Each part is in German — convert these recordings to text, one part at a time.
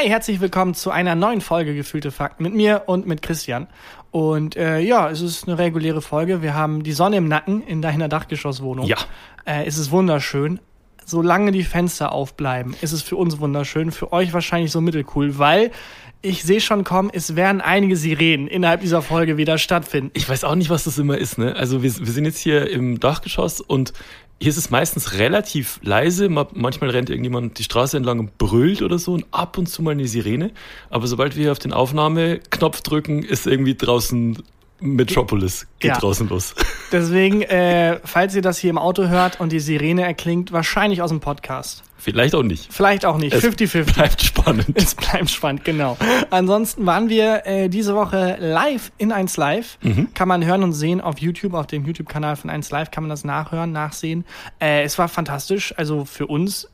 Hi, herzlich willkommen zu einer neuen Folge Gefühlte Fakten mit mir und mit Christian. Und äh, ja, es ist eine reguläre Folge. Wir haben die Sonne im Nacken in deiner Dachgeschosswohnung. Ja. Äh, es ist wunderschön. Solange die Fenster aufbleiben, ist es für uns wunderschön. Für euch wahrscheinlich so mittelcool, weil ich sehe schon kommen, es werden einige Sirenen innerhalb dieser Folge wieder stattfinden. Ich weiß auch nicht, was das immer ist, ne? Also wir, wir sind jetzt hier im Dachgeschoss und hier ist es meistens relativ leise. Manchmal rennt irgendjemand die Straße entlang und brüllt oder so und ab und zu mal eine Sirene. Aber sobald wir auf den Aufnahmeknopf drücken, ist irgendwie draußen Metropolis geht ja. draußen los. Deswegen, äh, falls ihr das hier im Auto hört und die Sirene erklingt, wahrscheinlich aus dem Podcast. Vielleicht auch nicht. Vielleicht auch nicht. 50-50. Es bleibt spannend. Es bleibt spannend, genau. Ansonsten waren wir äh, diese Woche live in 1 Live. Mhm. Kann man hören und sehen auf YouTube, auf dem YouTube-Kanal von 1 Live kann man das nachhören, nachsehen. Äh, es war fantastisch. Also für uns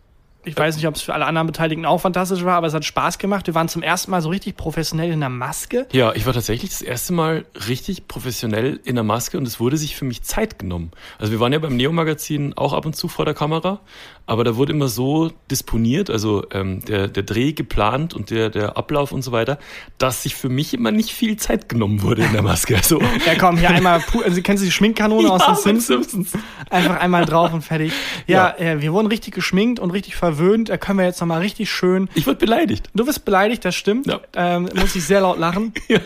ich weiß nicht, ob es für alle anderen Beteiligten auch fantastisch war, aber es hat Spaß gemacht. Wir waren zum ersten Mal so richtig professionell in der Maske. Ja, ich war tatsächlich das erste Mal richtig professionell in der Maske und es wurde sich für mich Zeit genommen. Also wir waren ja beim Neo-Magazin auch ab und zu vor der Kamera, aber da wurde immer so disponiert, also ähm, der, der Dreh geplant und der, der Ablauf und so weiter, dass sich für mich immer nicht viel Zeit genommen wurde in der Maske. Also, ja komm, hier einmal, also kennen Sie die Schminkkanone ja, aus den Simpsons? Simpsons? Einfach einmal drauf und fertig. Ja, ja. Äh, wir wurden richtig geschminkt und richtig verwöhnt. Da können wir jetzt nochmal richtig schön. Ich wurde beleidigt. Du wirst beleidigt, das stimmt. Ja. Ähm, muss ich sehr laut lachen. ja.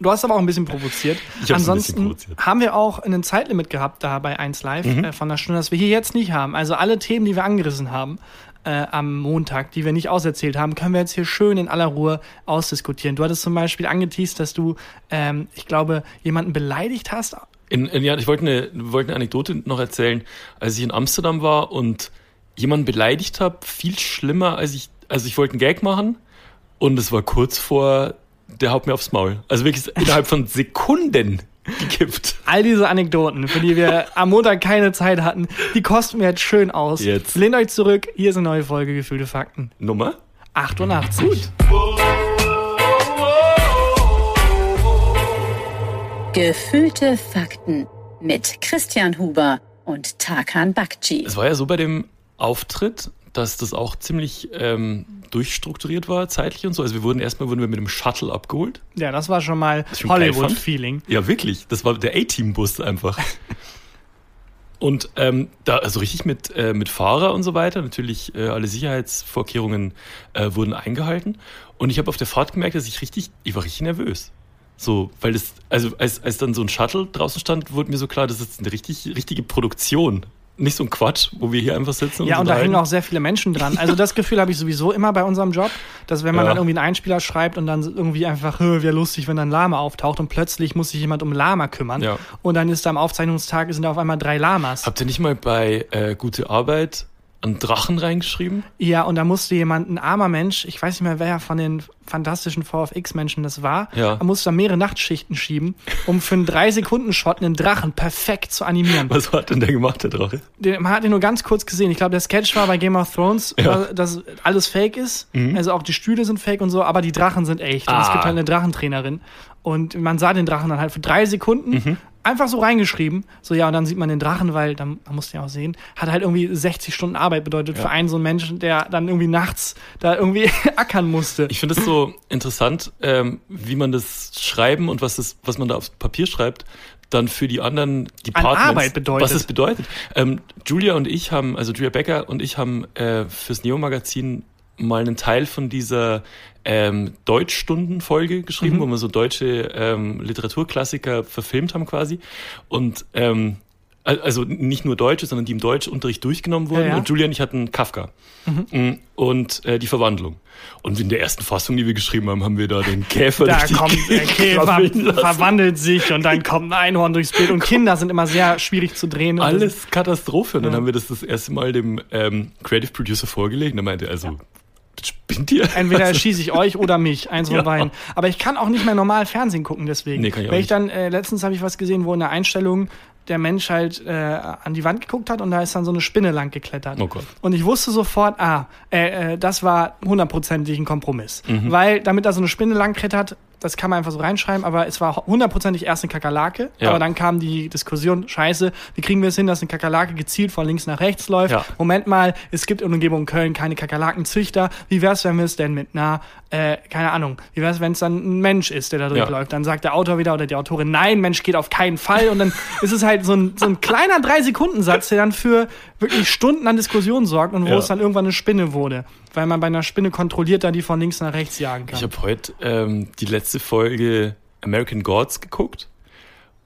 Du hast aber auch ein bisschen provoziert. Ich Ansonsten ein bisschen provoziert. haben wir auch ein Zeitlimit gehabt da bei 1 Live mhm. äh, von der Stunde, das wir hier jetzt nicht haben. Also alle Themen, die wir angerissen haben, äh, am Montag, die wir nicht auserzählt haben, können wir jetzt hier schön in aller Ruhe ausdiskutieren. Du hattest zum Beispiel angeteased, dass du, ähm, ich glaube, jemanden beleidigt hast. In, in, ja, ich wollte eine, wollte eine Anekdote noch erzählen. Als ich in Amsterdam war und jemanden beleidigt habe, viel schlimmer, als ich, also ich wollte einen Gag machen und es war kurz vor, der haut mir aufs Maul. Also wirklich innerhalb von Sekunden gekippt. All diese Anekdoten, für die wir am Montag keine Zeit hatten, die kosten mir jetzt schön aus. Jetzt. Lehnt euch zurück, hier ist eine neue Folge Gefühlte Fakten. Nummer? 88. Gut. Gefühlte Fakten mit Christian Huber und Tarkan Bakci. Es war ja so bei dem Auftritt, dass das auch ziemlich ähm, durchstrukturiert war, zeitlich und so. Also wir wurden erstmal wurden wir mit dem Shuttle abgeholt. Ja, das war schon mal Hollywood-Feeling. Ja, wirklich. Das war der A-Team-Bus einfach. und ähm, da, also richtig mit, äh, mit Fahrer und so weiter. Natürlich äh, alle Sicherheitsvorkehrungen äh, wurden eingehalten. Und ich habe auf der Fahrt gemerkt, dass ich richtig, ich war richtig nervös. So, weil das, also als, als dann so ein Shuttle draußen stand, wurde mir so klar, das ist eine richtig, richtige Produktion nicht so ein Quatsch, wo wir hier einfach sitzen. Ja, und, und da hängen auch sehr viele Menschen dran. Also das Gefühl habe ich sowieso immer bei unserem Job, dass wenn man ja. dann irgendwie einen Einspieler schreibt und dann irgendwie einfach, wäre lustig, wenn dann Lama auftaucht und plötzlich muss sich jemand um Lama kümmern. Ja. Und dann ist da am Aufzeichnungstag sind da auf einmal drei Lamas. Habt ihr nicht mal bei äh, Gute Arbeit einen Drachen reingeschrieben? Ja, und da musste jemand, ein armer Mensch, ich weiß nicht mehr, wer von den fantastischen VFX-Menschen das war, ja. er musste da mehrere Nachtschichten schieben, um für einen 3-Sekunden-Shot einen Drachen perfekt zu animieren. Was hat denn der gemacht, der Drache? Den, man hat ihn nur ganz kurz gesehen. Ich glaube, der Sketch war bei Game of Thrones, ja. dass alles fake ist. Mhm. Also auch die Stühle sind fake und so, aber die Drachen sind echt. Ah. Und es gibt ah. halt eine Drachentrainerin. Und man sah den Drachen dann halt für drei Sekunden mhm einfach so reingeschrieben. So, ja, und dann sieht man den Drachen, weil, dann, man muss den auch sehen, hat halt irgendwie 60 Stunden Arbeit bedeutet ja. für einen so einen Menschen, der dann irgendwie nachts da irgendwie ackern musste. Ich finde es so interessant, ähm, wie man das schreiben und was, das, was man da aufs Papier schreibt, dann für die anderen Departments, An Arbeit bedeutet. was es bedeutet. Ähm, Julia und ich haben, also Julia Becker und ich haben äh, fürs Neo-Magazin mal einen Teil von dieser ähm, Deutschstundenfolge geschrieben, mhm. wo wir so deutsche ähm, Literaturklassiker verfilmt haben quasi. Und ähm, also nicht nur Deutsche, sondern die im Deutschunterricht durchgenommen wurden. Ja, ja. Und Julian, ich hatten Kafka mhm. Mm, und äh, die Verwandlung. Und in der ersten Fassung, die wir geschrieben haben, haben wir da den Käfer Da kommt der Käfer, verwandelt sich und dann kommt ein Einhorn durchs Bild. Und Kinder sind immer sehr schwierig zu drehen. Alles Katastrophe. Und dann haben wir das das erste Mal dem ähm, Creative Producer vorgelegt. Und er meinte, also spinnt ihr? Entweder erschieße ich euch oder mich, eins von ja. beiden. Aber ich kann auch nicht mehr normal Fernsehen gucken, deswegen. Nee, kann ich auch Weil ich dann, äh, letztens habe ich was gesehen, wo in der Einstellung der Mensch halt äh, an die Wand geguckt hat und da ist dann so eine Spinne lang geklettert. Oh Gott. Und ich wusste sofort, ah, äh, äh, das war hundertprozentig ein Kompromiss. Mhm. Weil damit da so eine Spinne lang klettert, das kann man einfach so reinschreiben, aber es war hundertprozentig erst eine Kakerlake. Ja. Aber dann kam die Diskussion, scheiße, wie kriegen wir es hin, dass eine Kakerlake gezielt von links nach rechts läuft? Ja. Moment mal, es gibt in der Umgebung Köln keine Kakerlakenzüchter. Wie wär's, wenn wir es denn mit einer, äh, keine Ahnung, wie wär's, wenn es dann ein Mensch ist, der da Ja. durchläuft? Dann sagt der Autor wieder oder die Autorin, nein, Mensch geht auf keinen Fall. Und dann ist es halt so ein, so ein kleiner Drei-Sekunden-Satz, der dann für wirklich Stunden an Diskussionen sorgt und wo es dann irgendwann eine Spinne wurde. Weil man bei einer Spinne kontrolliert da die von links nach rechts jagen kann. Ich habe heute ähm, die letzte Folge American Gods geguckt.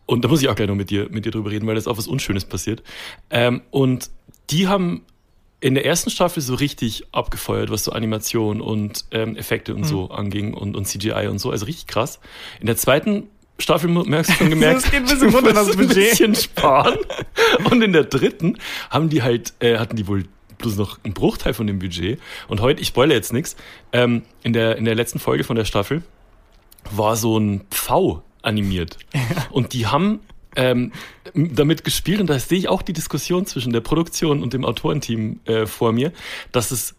Und da muss ich auch gleich noch mit dir, mit dir drüber reden, weil da ist auch was Unschönes passiert. Ähm, und die haben in der ersten Staffel so richtig abgefeuert, was so Animation und ähm, Effekte und so anging und, und CGI und so. Also richtig krass. In der zweiten Staffel merkst du schon gemerkt, Es geht ein bisschen runter, das ein bisschen sparen. Und in der dritten haben die halt, äh, hatten die wohl bloß noch einen Bruchteil von dem Budget. Und heute, ich spoilere jetzt nichts, ähm, in, der, in der letzten Folge von der Staffel war so ein Pfau animiert. Und die haben ähm, damit gespielt, und da sehe ich auch die Diskussion zwischen der Produktion und dem Autorenteam äh, vor mir, dass es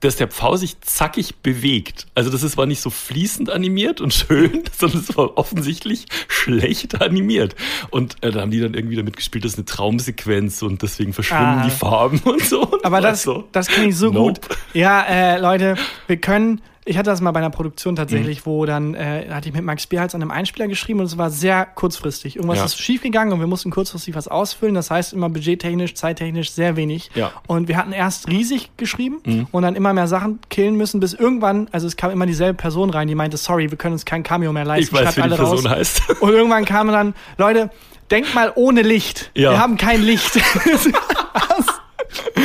dass der Pfau sich zackig bewegt. Also das ist, war nicht so fließend animiert und schön, sondern es war offensichtlich schlecht animiert. Und äh, da haben die dann irgendwie damit gespielt, das ist eine Traumsequenz und deswegen verschwimmen Ah. die Farben und so. Und Aber das, so. das kenne ich so Nope. gut. Ja, äh, Leute, wir können. Ich hatte das mal bei einer Produktion Mhm. tatsächlich, wo dann äh, hatte ich mit Max Bierhals an einem Einspieler geschrieben und es war sehr kurzfristig. Irgendwas Ja. ist schiefgegangen und wir mussten kurzfristig was ausfüllen. Das heißt immer budgettechnisch, zeittechnisch sehr wenig. Ja. Mhm. Und wir hatten erst riesig geschrieben und dann immer mehr Sachen killen müssen, bis irgendwann, also es kam immer dieselbe Person rein, die meinte, sorry, wir können uns kein Cameo mehr leisten. Ich weiß, wie die alle Person raus. heißt. Und irgendwann kam dann, Leute, denkt mal ohne Licht. Ja. Wir haben kein Licht.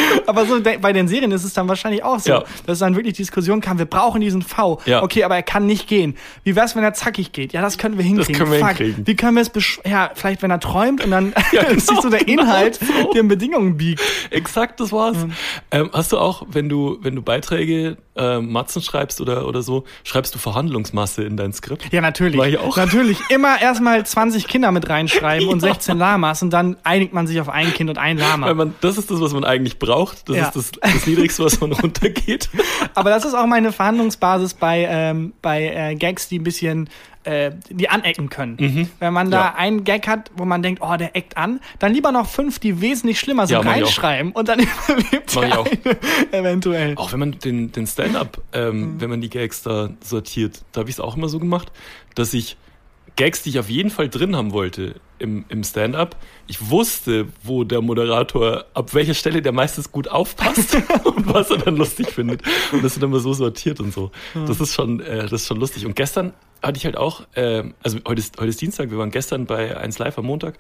aber so bei den Serien ist es dann wahrscheinlich auch so, Ja. dass dann wirklich Diskussion kam, wir brauchen diesen V. Ja. Okay, aber er kann nicht gehen. Wie wär's, wenn er zackig geht? Ja, das können wir hinkriegen. können wir Fuck. hinkriegen. Wie können wir es besch Ja, vielleicht wenn er träumt und dann Ja, ist sich so der genau, Inhalt genau so. den Bedingungen biegt. Exakt, das war's. Ähm, hast du auch, wenn du, wenn du Beiträge, äh, Matzen schreibst oder, oder so, schreibst du Verhandlungsmasse in dein Skript? Ja, natürlich. War ich auch. Natürlich. Immer erstmal 20 Kinder mit reinschreiben und 16 Lamas und dann einigt man sich auf ein Kind und ein Lama. Weil man, das ist das, was man eigentlich braucht. Das Ja. ist das, das Niedrigste, was man runtergeht. Aber das ist auch meine Verhandlungsbasis bei, ähm, bei äh, Gags, die ein bisschen äh, die anecken können. Wenn man da Mhm. Ja. einen Gag hat, wo man denkt, oh, der eckt an, dann lieber noch fünf, die wesentlich schlimmer sind, Ja, reinschreiben und dann überlebt ich auch. eventuell. Auch wenn man den, den Stand-up, ähm, wenn man die Gags da sortiert, da habe ich es auch immer so gemacht, dass ich Gags, die ich auf jeden Fall drin haben wollte im, im Stand-up, ich wusste, wo der Moderator, ab welcher Stelle der meistens gut aufpasst und was er dann lustig findet. Und das wird immer so sortiert und so. Das ist schon, äh, das ist schon lustig. Und gestern hatte ich halt auch, äh, also heute ist, heute ist Dienstag, wir waren gestern bei 1 Live am Montag,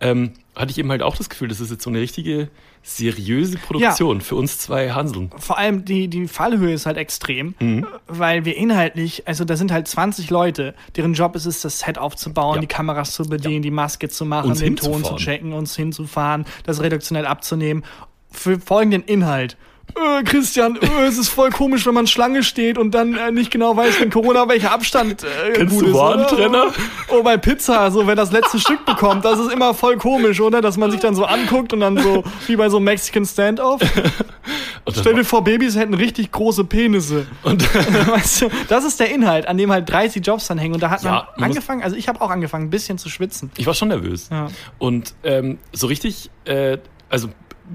ähm, hatte ich eben halt auch das Gefühl, das ist jetzt so eine richtige seriöse Produktion für uns zwei Hanseln. Vor allem die, die Fallhöhe ist halt extrem, Mhm. weil wir inhaltlich, also da sind halt 20 Leute, deren Job ist es, das Set aufzubauen, Ja. die Kameras zu bedienen, die Maske zu machen, Uns den Ton zu checken, uns hinzufahren, das redaktionell abzunehmen. Für folgenden Inhalt. Äh, Christian, äh, es ist voll komisch, wenn man Schlange steht und dann äh, nicht genau weiß, wenn Corona welcher Abstand äh, Kennst gut du ist. Warentrenner? Oh, bei Pizza, so wenn das letzte Stück bekommt, das ist immer voll komisch, oder? Dass man sich dann so anguckt und dann so, wie bei so einem Mexican Standoff. Stell dir vor, Babys hätten richtig große Penisse. Und Weißt du, das ist der Inhalt, an dem halt 30 Jobs dann hängen. Und da hat Ja, man man angefangen, also ich habe auch angefangen, ein bisschen zu schwitzen. ich war schon nervös. Ja. Und ähm, so richtig, äh, also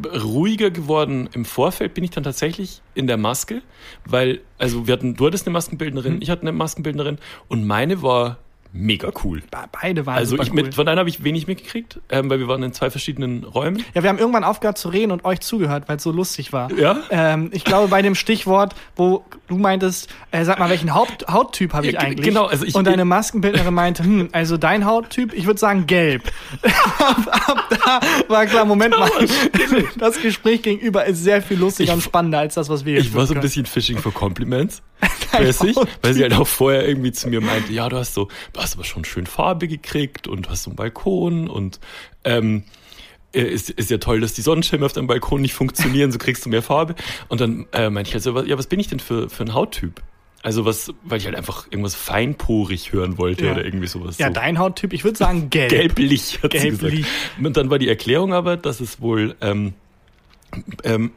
ruhiger geworden im Vorfeld bin ich dann tatsächlich in der Maske, weil, also wir hatten, du hattest eine Maskenbildnerin, ich hatte eine Maskenbildnerin und meine war mega cool. Be- Beide waren Also ich cool. mit, von deiner habe ich wenig mitgekriegt, ähm, weil wir waren in zwei verschiedenen Räumen. Ja, wir haben irgendwann aufgehört zu reden und euch zugehört, weil es so lustig war. Ja? Ähm, ich glaube, bei dem Stichwort, wo du meintest, äh, sag mal, welchen Haupt Hauttyp habe ich Ja, eigentlich? genau, also ich- und deine Maskenbildnerin meinte, hm, also dein Hauttyp, ich würde sagen gelb. ab, ab da war klar, Moment mal, das Gespräch gegenüber ist sehr viel lustiger Ich- und spannender als das, was wir jetzt Ich war so ein bisschen Fishing for Compliments. Mäßig, weil sie halt auch vorher irgendwie zu mir meinte, ja, du hast so, du hast aber schon schön Farbe gekriegt und du hast so einen Balkon und ähm, äh, ist, ist ja toll, dass die Sonnenschirme auf deinem Balkon nicht funktionieren, so kriegst du mehr Farbe. Und dann äh, meinte ich halt so, ja, was bin ich denn für, für ein Hauttyp? Also was, weil ich halt einfach irgendwas feinporig hören wollte Ja. oder irgendwie sowas. Ja, so. dein Hauttyp, ich würde sagen gelb. Gelblich, hat sie Gelblich. gesagt. Und dann war die Erklärung aber, dass es wohl, ähm, ähm,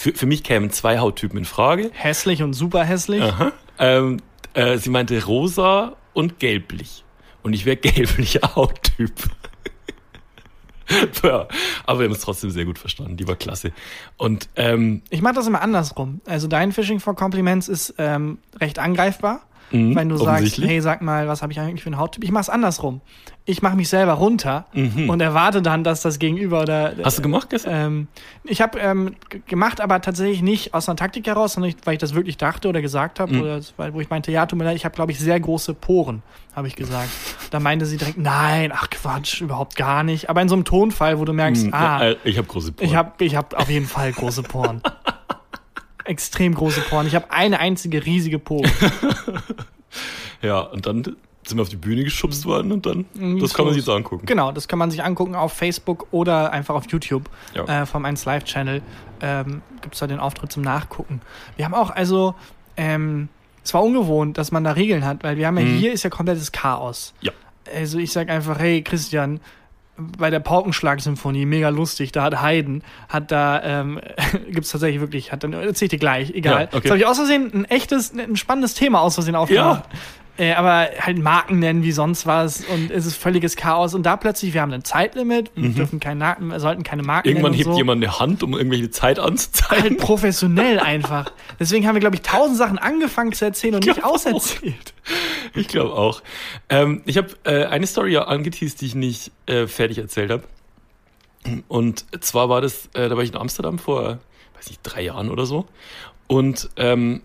für, für mich kämen zwei Hauttypen in Frage. Hässlich und super hässlich. Ähm, Äh, sie meinte rosa und gelblich. Und ich wäre gelblicher Hauttyp. ja, aber wir haben es trotzdem sehr gut verstanden. Die war klasse. Und ähm, Ich mache das immer andersrum. Also dein Phishing for Compliments ist ähm, recht angreifbar. Mhm, wenn du sagst, hey, sag mal, was habe ich eigentlich für einen Hauttyp? Ich mache es andersrum. Ich mache mich selber runter Mhm. und erwarte dann, dass das Gegenüber oder hast du gemacht gestern? ähm, ich habe ähm, gemacht, aber tatsächlich nicht aus einer Taktik heraus, sondern ich, weil ich das wirklich dachte oder gesagt habe, Mhm. oder es- weil, wo ich meinte, ja, tut mir leid, ich habe, glaube ich, sehr große Poren, habe ich gesagt. da meinte sie direkt, nein, ach Quatsch, überhaupt gar nicht. Aber in so einem Tonfall, wo du merkst, Hm, ah, äh, ich habe große Poren. ich habe ich hab auf jeden Fall große Poren. Extrem große Poren. Ich habe eine einzige riesige Pore. ja, und dann sind wir auf die Bühne geschubst worden und dann, das so kann man sich jetzt angucken. Genau, das kann man sich angucken auf Facebook oder einfach auf YouTube Ja. äh, vom 1 Live Channel. Ähm, Gibt es da den Auftritt zum Nachgucken. Wir haben auch, also, ähm, es war ungewohnt, dass man da Regeln hat, weil wir haben ja Mhm. hier ist ja komplettes Chaos. Ja. Also ich sag einfach, hey Christian, bei der Paukenschlag-Symphonie, mega lustig, da hat Haydn, hat da, ähm, gibt's tatsächlich wirklich, hat dann, erzähl ich dir gleich, egal. Ja, okay. Jetzt habe ich aus Versehen ein echtes, ein spannendes Thema aus Versehen aufgemacht. Äh, aber halt Marken nennen wie sonst was und es ist völliges Chaos. Und da plötzlich, wir haben ein Zeitlimit, wir dürfen kein, Na- wir sollten keine Marken Mhm. Irgendwann hebt so. jemand eine Hand, um irgendwelche Zeit anzuzeigen. Halt professionell einfach. Deswegen haben wir, glaube ich, tausend Sachen angefangen zu erzählen und nicht auch. auserzählt. Ich glaube auch. Ähm, ich habe äh, eine Story ja angeteased, die ich nicht äh, fertig erzählt habe. Und zwar war das, äh, da war ich in Amsterdam vor, weiß nicht, drei Jahren oder so. Und ähm,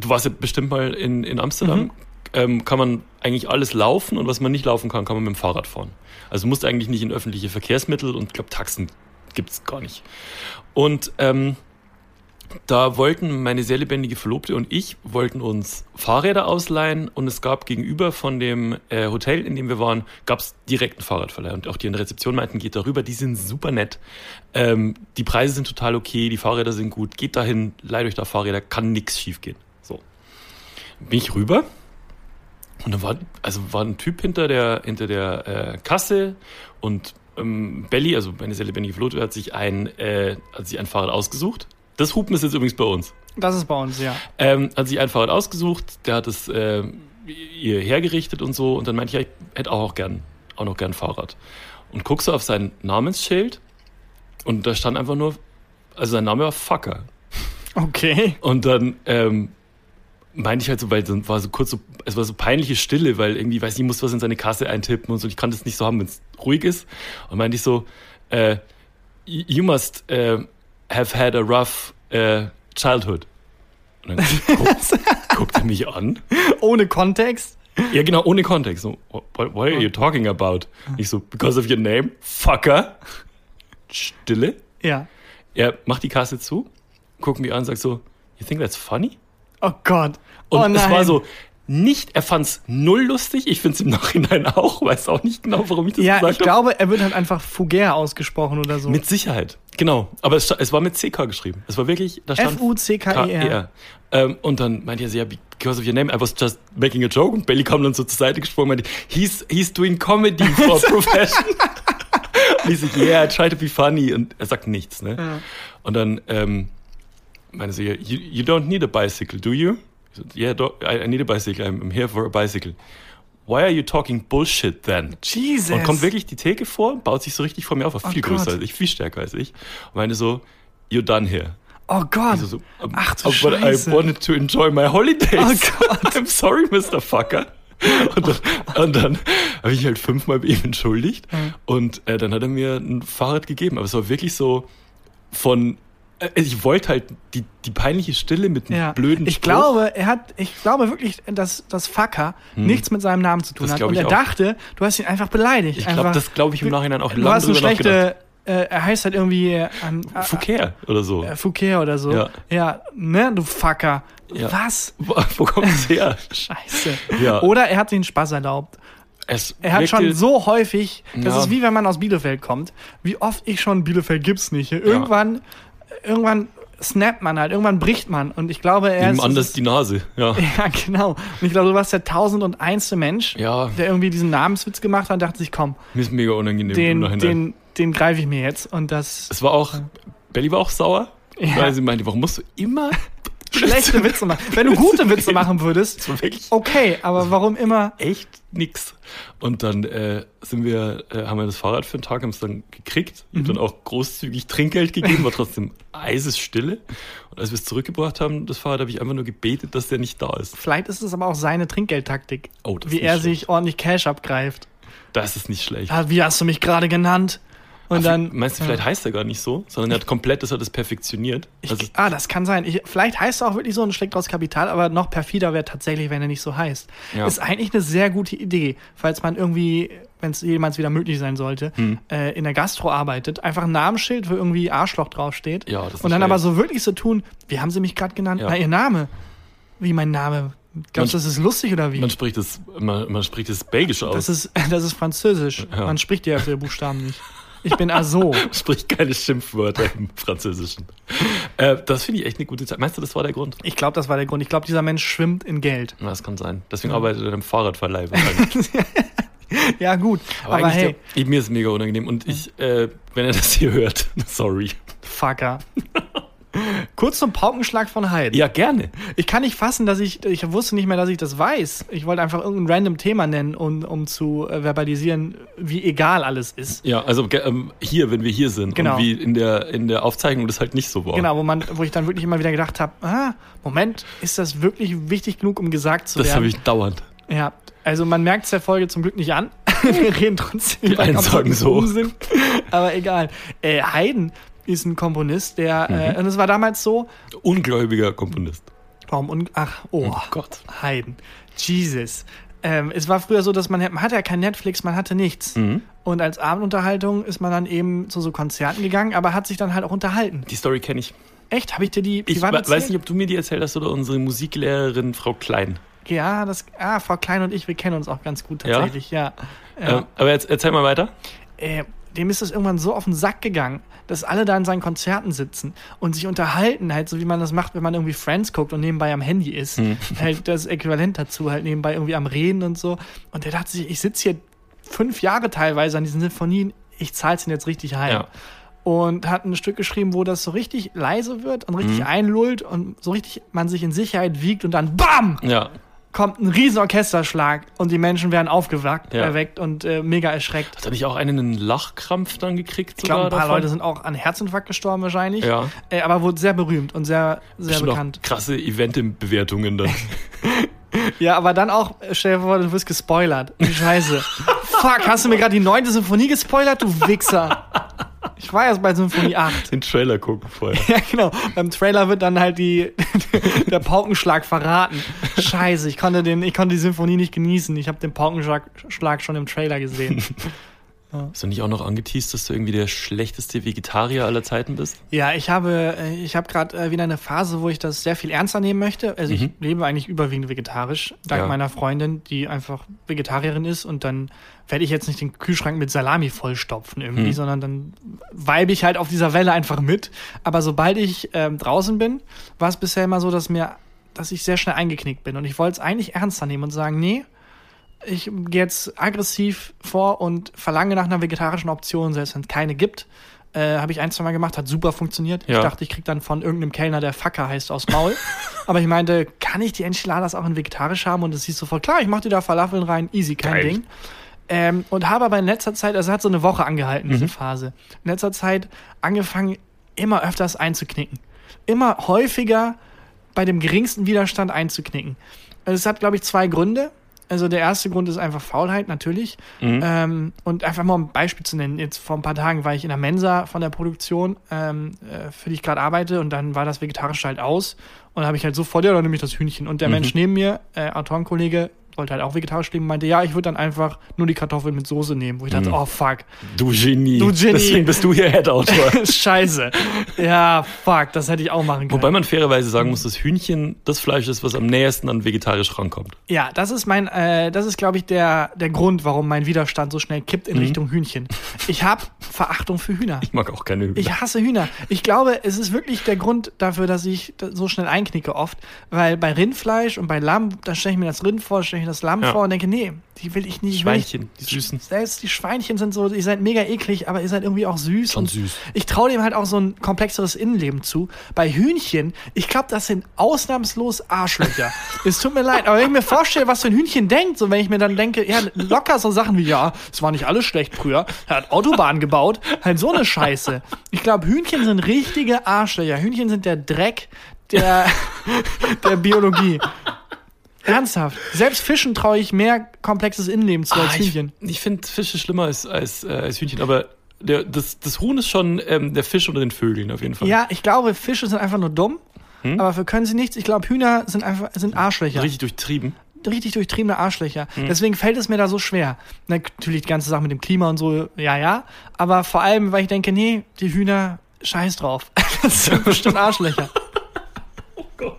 du warst ja bestimmt mal in, in Amsterdam. Mhm. Ähm, kann man eigentlich alles laufen und was man nicht laufen kann, kann man mit dem Fahrrad fahren. Also du musst eigentlich nicht in öffentliche Verkehrsmittel und ich glaube Taxen gibt's gar nicht. Und ähm, da wollten meine sehr lebendige Verlobte und ich wollten uns Fahrräder ausleihen und es gab gegenüber von dem äh, Hotel, in dem wir waren, gab es direkt einen Fahrradverleih und auch die in der Rezeption meinten, geht darüber, die sind super nett. Ähm, die Preise sind total okay, die Fahrräder sind gut, geht dahin, leiht euch da Fahrräder, kann nix schief gehen. So. Bin ich rüber und da war, also war ein Typ hinter der, hinter der äh, Kasse und ähm, Belly, also meine sehr lebendige Verlobte, hat sich ein, äh, hat sich ein Fahrrad ausgesucht. Das Hupen ist jetzt übrigens bei uns. Das ist bei uns, ja. Ähm, hat sich ein Fahrrad ausgesucht, der hat es äh, ihr hergerichtet und so und dann meinte ich, ja, ich hätte auch, auch gern, auch noch gern ein Fahrrad. Und guckst du auf sein Namensschild und da stand einfach nur, also sein Name war Fucker. Okay. Und dann ähm, meinte ich halt so, weil dann war so kurz so, es war so peinliche Stille, weil irgendwie, weiß nicht, ich muss was in seine Kasse eintippen und so, ich kann das nicht so haben, wenn es ruhig ist. Und meinte ich so, äh, you must äh, have had a rough äh, childhood. Und dann guckt, guckt er mich an. Ohne Kontext. Ja, genau, ohne Kontext. So, what, what are you talking about? Ich so, because of your name, fucker. Stille. Ja. Er macht die Kasse zu, guckt mich an und sagt so, you think that's funny? Oh Gott. Und oh nein. es war so, nicht, er fand's null lustig, ich find's im Nachhinein auch, weiß auch nicht genau, warum ich das Ja, gesagt ich habe. glaube, er wird halt einfach Fugär ausgesprochen oder so. Mit Sicherheit, genau. Aber es, es war mit CK geschrieben. Es war wirklich, da stand F-U-C-K-E-R. K-E-R. Ähm, und dann meinte er so, ja, because of your name, I was just making a joke. Und Belly kam dann so zur Seite gesprungen und meinte, he's, he's doing comedy for profession. und ich so, yeah, I try to be funny. Und er sagt nichts, ne? Ja. Und dann ähm, meinte sie, you, you don't need a bicycle, do you? Yeah, do, I, I need a bicycle, I'm, I'm here for a bicycle. Why are you talking bullshit then? Jesus. Und kommt wirklich die Theke vor, baut sich so richtig vor mir auf, war viel Oh größer Gott. als ich, viel stärker als ich. Und meinte so, you're done here. Oh Gott. Also so, um, Ach du But Scheiße. I wanted to enjoy my holidays. Oh Gott. I'm sorry, Mr. Fucker. Und dann, und dann habe ich halt fünfmal bei ihm entschuldigt. Mhm. Und äh, dann hat er mir ein Fahrrad gegeben. Aber es war wirklich so von. Äh, Ich wollte halt die, die peinliche Stille mit einem ja. blöden ich Spruch. glaube, er hat, ich glaube wirklich, dass das Fucker nichts mit seinem Namen zu tun Hm. Das hat. Und er auch. dachte, du hast ihn einfach beleidigt. Ich glaube, das glaube ich im Nachhinein auch du hast eine schlechte, äh, er heißt halt irgendwie ähm, äh, Fouquet oder so. äh, Fouquet oder so. Ja. ja, ne, du Fucker. Ja. Was? Wo, wo kommt es her? Scheiße. Ja. Oder er hat den Spaß erlaubt. Es Er hat schon so häufig, das Ja. ist wie wenn man aus Bielefeld kommt, wie oft ich schon Bielefeld gibt's nicht. Irgendwann, irgendwann snappt man halt, irgendwann bricht man. Und ich glaube, er ihm ist. anders die Nase. Ja. ja, genau. Und ich glaube, du warst der tausend und einste Mensch, Ja. der irgendwie diesen Namenswitz gemacht hat und dachte sich, komm, Mir ist mega unangenehm den, den, den greife ich mir jetzt. Und das. Es war auch, Belly war auch sauer, Ja. weil sie meinte, warum musst du immer schlechte Witze machen. Wenn du gute Witze machen würdest, okay, aber warum immer? Echt nix. Und dann äh, sind wir, äh, haben wir das Fahrrad für den Tag, haben es dann gekriegt mhm. und dann auch großzügig Trinkgeld gegeben, war trotzdem Eisesstille. Und als wir es zurückgebracht haben, das Fahrrad, habe ich einfach nur gebetet, dass der nicht da ist. Vielleicht ist es aber auch seine Trinkgeldtaktik, oh, wie er schlecht. sich ordentlich Cash abgreift. Das ist nicht schlecht. Ah, wie hast du mich gerade genannt? Und dann, meinst du, vielleicht heißt er gar nicht so, sondern er hat komplett, das hat es perfektioniert. Also ich, ah, das kann sein. Ich, vielleicht heißt er auch wirklich so und schlägt aus Kapital, aber noch perfider wäre tatsächlich, wenn er nicht so heißt. Ja. Ist eigentlich eine sehr gute Idee, falls man irgendwie, wenn es jemals wieder möglich sein sollte, hm. äh, in der Gastro arbeitet, einfach ein Namensschild, wo irgendwie Arschloch draufsteht. Ja, das ist Und dann schlecht. aber so wirklich so tun, wie haben sie mich gerade genannt? Ja. Na, ihr Name. Wie mein Name. Glaubst du, das ist lustig oder wie? Man spricht es, man, man spricht es belgisch aus. Das ist, das ist französisch. Ja. Man spricht ja für Buchstaben nicht. Ich bin also. Spricht keine Schimpfwörter im Französischen. Äh, das finde ich echt eine gute Zeit. Meinst du, das war der Grund? Ich glaube, das war der Grund. Ich glaube, dieser Mensch schwimmt in Geld. das kann sein. Deswegen arbeitet er im Fahrradverleih ja, gut. Aber, aber hey. Der, mir ist mega unangenehm. Und ich, äh, wenn er das hier hört, sorry. Fucker. Kurz zum Paukenschlag von Heiden. Ja, gerne. Ich kann nicht fassen, dass ich, ich wusste nicht mehr, dass ich das weiß. Ich wollte einfach irgendein random Thema nennen, um, um zu äh, verbalisieren, wie egal alles ist. Ja, also ähm, hier, wenn wir hier sind. Genau. Und wie in der, in der Aufzeichnung das halt nicht so war. Genau, wo, man, wo ich dann wirklich immer wieder gedacht habe, ah, Moment, ist das wirklich wichtig genug, um gesagt zu das werden? Das habe ich dauernd. Ja, also man merkt es der Folge zum Glück nicht an. wir reden trotzdem Die einen sagen so. Aber egal. Äh, Haydn ist ein Komponist, der, äh, mhm. äh, und es war damals so. Ungläubiger Komponist. Warum? Un Ach, oh, oh Gott. Haydn. Jesus. Ähm, es war früher so, dass man, man hatte ja kein Netflix, man hatte nichts. Mhm. Und als Abendunterhaltung ist man dann eben zu so Konzerten gegangen, aber hat sich dann halt auch unterhalten. Die Story kenne ich. Echt? Habe ich dir die privat Ich weiß nicht, ob du mir die erzählt hast oder unsere Musiklehrerin Frau Klein. Ja, das, ah, Frau Klein und ich, wir kennen uns auch ganz gut tatsächlich, ja. ja. Ähm, aber jetzt erzähl mal weiter. Äh, dem ist es irgendwann so auf den Sack gegangen, dass alle da in seinen Konzerten sitzen und sich unterhalten, halt so wie man das macht, wenn man irgendwie Friends guckt und nebenbei am Handy ist. Mhm. Halt das Äquivalent dazu, halt nebenbei irgendwie am Reden und so. Und der dachte sich, ich sitze hier fünf Jahre teilweise an diesen Sinfonien, ich zahl's ihn jetzt richtig heim. Ja. Und hat ein Stück geschrieben, wo das so richtig leise wird und richtig mhm. einlullt und so richtig man sich in Sicherheit wiegt und dann BAM! Ja kommt ein riesen Orchesterschlag und die Menschen werden aufgeweckt ja. erweckt und äh, mega erschreckt. Hat er nicht auch einen, einen Lachkrampf dann gekriegt? Ich glaube, ein paar davon? Leute sind auch an Herzinfarkt gestorben wahrscheinlich. Ja. Äh, aber wurde sehr berühmt und sehr, sehr Bestimmt bekannt. Krasse Event-Bewertungen dann. ja, aber dann auch, stell dir vor, du wirst gespoilert. Scheiße. Fuck, hast du mir gerade die neunte Symphonie gespoilert, du Wichser? Ich war erst bei Symphonie 8. Den Trailer gucken vorher. Ja, genau. Beim Trailer wird dann halt die, der Paukenschlag verraten. Scheiße, ich konnte, den, ich konnte die Symphonie nicht genießen. Ich habe den Paukenschlag schon im Trailer gesehen. Ja. Hast du nicht auch noch angeteased, dass du irgendwie der schlechteste Vegetarier aller Zeiten bist? Ja, ich habe, äh, ich habe gerade äh, wieder eine Phase, wo ich das sehr viel ernster nehmen möchte. Also mhm. ich lebe eigentlich überwiegend vegetarisch, dank ja. meiner Freundin, die einfach Vegetarierin ist. Und dann werde ich jetzt nicht den Kühlschrank mit Salami vollstopfen irgendwie, mhm. sondern dann weibe ich halt auf dieser Welle einfach mit. Aber sobald ich ähm, draußen bin, war es bisher immer so, dass mir, dass ich sehr schnell eingeknickt bin. Und ich wollte es eigentlich ernster nehmen und sagen, nee, ich gehe jetzt aggressiv vor und verlange nach einer vegetarischen Option, selbst wenn es keine gibt. Äh, habe ich ein, zwei Mal gemacht, hat super funktioniert. Ja. Ich dachte, ich krieg dann von irgendeinem Kellner, der Facker heißt, aus Maul. Aber ich meinte, kann ich die Enchiladas auch in vegetarisch haben? Und es hieß sofort, klar, ich mache dir da Falafeln rein, easy, kein Geil. Ding. Ähm, und habe aber in letzter Zeit, also hat so eine Woche angehalten, diese mhm. Phase. In letzter Zeit angefangen, immer öfters einzuknicken. Immer häufiger bei dem geringsten Widerstand einzuknicken. Es hat, glaube ich, zwei Gründe. Also der erste Grund ist einfach Faulheit, natürlich. Mhm. Ähm, und einfach mal ein Beispiel zu nennen. Jetzt vor ein paar Tagen war ich in der Mensa von der Produktion, ähm, äh, für die ich gerade arbeite, und dann war das Vegetarische halt aus. Und da habe ich halt sofort, ja, dann nehme ich das Hühnchen. Und der mhm. Mensch neben mir, äh, Autorenkollege, wollte halt auch vegetarisch leben, meinte, ja, ich würde dann einfach nur die Kartoffeln mit Soße nehmen. Wo ich dachte, mm. oh fuck. Du Genie. Du Genie. Deswegen bist du hier Head-Autor. Scheiße. Ja, fuck, das hätte ich auch machen können. Wobei man fairerweise sagen muss, dass Hühnchen das Fleisch ist, was am nächsten an vegetarisch rankommt. Ja, das ist mein, äh, das ist, glaube ich, der, der Grund, warum mein Widerstand so schnell kippt in mhm. Richtung Hühnchen. Ich habe Verachtung für Hühner. Ich mag auch keine Hühner. Ich hasse Hühner. Ich glaube, es ist wirklich der Grund dafür, dass ich so schnell einknicke oft, weil bei Rindfleisch und bei Lamm, da stelle ich mir das Rind vor, stelle mir das Lamm Ja. vor und denke, nee, die will ich nicht. ich Schweinchen, die süßen. Selbst die Schweinchen sind so, ihr seid mega eklig, aber ihr seid irgendwie auch süß. Schon süß. Ich traue dem halt auch so ein komplexeres Innenleben zu. Bei Hühnchen, ich glaube, das sind ausnahmslos Arschlöcher. es tut mir leid, aber wenn ich mir vorstelle, was so ein Hühnchen denkt, so wenn ich mir dann denke, ja, locker so Sachen wie, ja, es war nicht alles schlecht früher, er hat Autobahnen gebaut, halt so eine Scheiße. Ich glaube, Hühnchen sind richtige Arschlöcher. Hühnchen sind der Dreck der, der Biologie. Ernsthaft. Selbst Fischen traue ich mehr komplexes Innenleben zu als Ah, ich Hühnchen. ich finde Fische schlimmer als, als, äh, als Hühnchen, aber der, das, das Huhn ist schon ähm, der Fisch unter den Vögeln auf jeden Fall. Ja, ich glaube, Fische sind einfach nur dumm, aber für können sie nichts. Ich glaube, Hühner sind einfach sind Arschlöcher. Richtig durchtrieben. Richtig durchtriebene Arschlöcher. Deswegen fällt es mir da so schwer. Natürlich die ganze Sache mit dem Klima und so, ja, ja. Aber vor allem, weil ich denke, nee, die Hühner, scheiß drauf. Das sind bestimmt Arschlöcher. Oh Gott.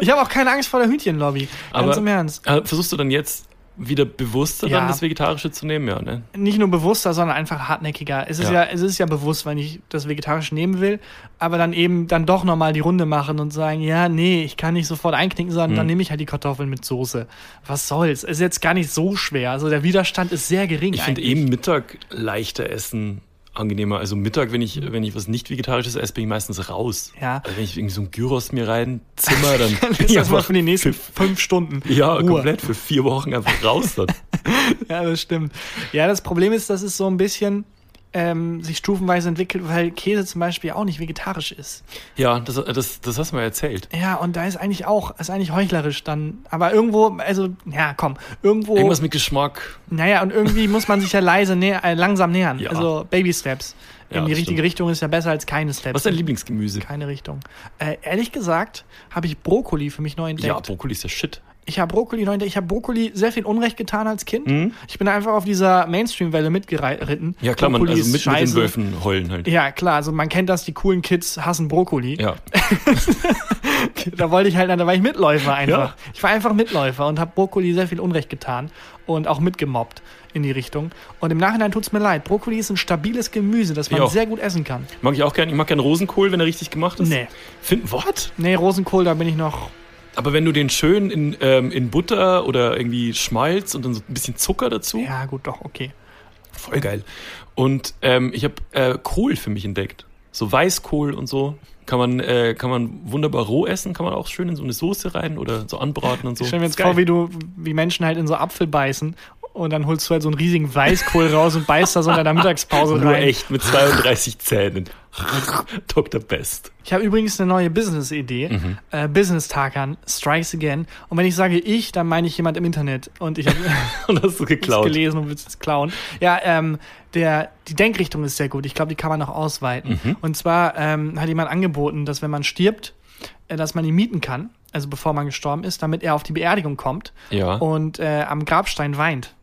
Ich habe auch keine Angst vor der Hühnchenlobby. Ganz Aber im Ernst. äh, versuchst du dann jetzt wieder bewusster Ja. dann das Vegetarische zu nehmen? Ja, ne? Nicht nur bewusster, sondern einfach hartnäckiger. Es ist ja, Ja. es ist ja bewusst, wenn ich das Vegetarische nehmen will, aber dann eben dann doch nochmal die Runde machen und sagen, ja, nee, ich kann nicht sofort einknicken, sondern Mhm. dann nehme ich halt die Kartoffeln mit Soße. Was soll's? Ist jetzt gar nicht so schwer. Also der Widerstand ist sehr gering. Ich finde eben Mittag leichter essen angenehmer. Also Mittag, wenn ich, wenn ich was nicht Vegetarisches esse, bin ich meistens raus. Ja. Also wenn ich irgendwie so ein Gyros mir reinzimmer, dann Dann ist das mal für die nächsten fünf Stunden. ja, Ruhe. komplett für vier Wochen einfach raus dann. Ja, das stimmt. Ja, das Problem ist, dass es so ein bisschen ähm, sich stufenweise entwickelt, weil Käse zum Beispiel auch nicht vegetarisch ist. Ja, das, das, das hast du mal erzählt. Ja, und da ist eigentlich auch, ist eigentlich heuchlerisch dann. Aber irgendwo, also, ja, komm, irgendwo. Irgendwas mit Geschmack. Naja, und irgendwie muss man sich ja leise näher, äh, langsam nähern. Ja. Also Baby Steps. Ja, In die richtige stimmt. Richtung ist ja besser als keine Steps. Was ist dein Lieblingsgemüse? Keine Richtung. Äh, ehrlich gesagt habe ich Brokkoli für mich neu entdeckt. Ja, Brokkoli ist der Shit. Ich habe Brokkoli neu. Ich habe Brokkoli sehr viel Unrecht getan als Kind. Mhm. Ich bin einfach auf dieser Mainstream-Welle mitgeritten. Ja, klar, man, Brokkoli also ist mit, mit den. Wölfen heulen halt. Ja, klar, also man kennt das, die coolen Kids hassen Brokkoli. Ja. Da wollte ich halt, da war ich Mitläufer einfach. Ja. Ich war einfach Mitläufer und habe Brokkoli sehr viel Unrecht getan und auch mitgemobbt in die Richtung. Und im Nachhinein tut's mir leid. Brokkoli ist ein stabiles Gemüse, das man sehr gut essen kann. Mag ich auch gern. Ich mag gern Rosenkohl, wenn er richtig gemacht ist. Nee. Find, what? Nee, Rosenkohl, da bin ich noch. Aber wenn du den schön in, ähm, in Butter oder irgendwie Schmalz und dann so ein bisschen Zucker dazu, Ja, gut, doch, okay. voll geil. Und ähm, ich habe äh, Kohl für mich entdeckt. So Weißkohl und so. Kann man, äh, kann man wunderbar roh essen, kann man auch schön in so eine Soße rein oder so anbraten und so. Ich stelle mir jetzt vor, wie du, wie Menschen halt in so Apfel beißen und dann holst du halt so einen riesigen Weißkohl raus und beißt da so in deiner Mittagspause Nur rein. echt mit 32 Zähnen. Dr. Best. Ich habe übrigens eine neue Business-Idee. Mhm. Äh, Business-Tagern, Strikes Again. Und wenn ich sage ich, dann meine ich jemand im Internet. Und ich habe Und hast du es geklaut. gelesen und willst es klauen. Ja, ähm, der, die Denkrichtung ist sehr gut. Ich glaube, die kann man noch ausweiten. Mhm. Und zwar ähm, hat jemand angeboten, dass wenn man stirbt, äh, dass man ihn mieten kann, also bevor man gestorben ist, damit er auf die Beerdigung kommt Ja. und äh, am Grabstein weint.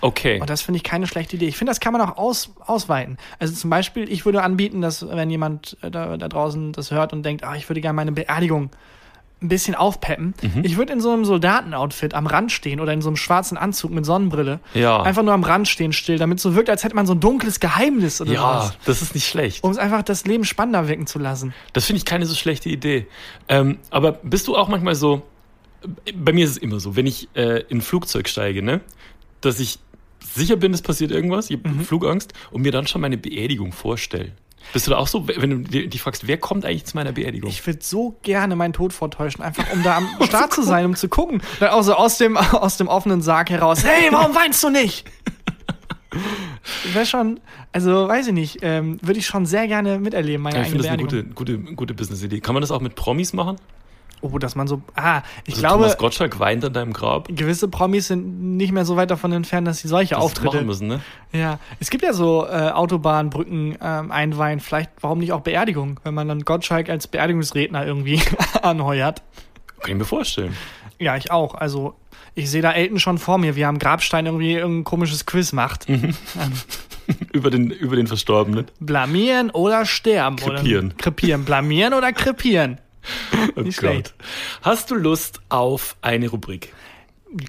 Okay. Und das finde ich keine schlechte Idee. Ich finde, das kann man auch aus, ausweiten. Also zum Beispiel, ich würde anbieten, dass wenn jemand äh, da, da draußen das hört und denkt, ah, ich würde gerne meine Beerdigung ein bisschen aufpeppen, Mhm. ich würde in so einem Soldatenoutfit am Rand stehen oder in so einem schwarzen Anzug mit Sonnenbrille. Ja. Einfach nur am Rand stehen still, damit es so wirkt, als hätte man so ein dunkles Geheimnis oder Ja, was. das ist nicht schlecht. Um es einfach das Leben spannender wirken zu lassen. Das finde ich keine so schlechte Idee. Ähm, aber bist du auch manchmal so, bei mir ist es immer so, wenn ich äh, in ein Flugzeug steige, ne, dass ich sicher bin, es passiert irgendwas, ich habe Mhm. Flugangst und mir dann schon meine Beerdigung vorstelle. Bist du da auch so, wenn du dir- dich fragst, wer kommt eigentlich zu meiner Beerdigung? Ich würde so gerne meinen Tod vortäuschen, einfach um da am Start zu sein, um zu gucken. Dann auch so aus dem, aus dem offenen Sarg heraus. Hey, warum weinst du nicht? Wäre schon, also weiß ich nicht, ähm, würde ich schon sehr gerne miterleben, meine Ja, ich finde das eine gute, gute, gute Business-Idee. Kann man das auch mit Promis machen? Oh, dass man so, ah, ich Also glaube, Thomas Gottschalk weint an deinem Grab. gewisse Promis sind nicht mehr so weit davon entfernt, dass sie solche Das Auftritte machen müssen, ne? Ja, es gibt ja so äh, Autobahnbrücken ähm, einweihen, vielleicht, warum nicht auch Beerdigung, wenn man dann Gottschalk als Beerdigungsredner irgendwie anheuert. Kann ich mir vorstellen. Ja, ich auch. Also ich sehe da Elton schon vor mir, wie er am Grabstein irgendwie irgendein komisches Quiz macht. Mhm. über, den, über den Verstorbenen. Blamieren oder sterben. Krepieren. Oder krepieren. Blamieren oder krepieren. Oh Nicht Gott. schlecht. Hast du Lust auf eine Rubrik?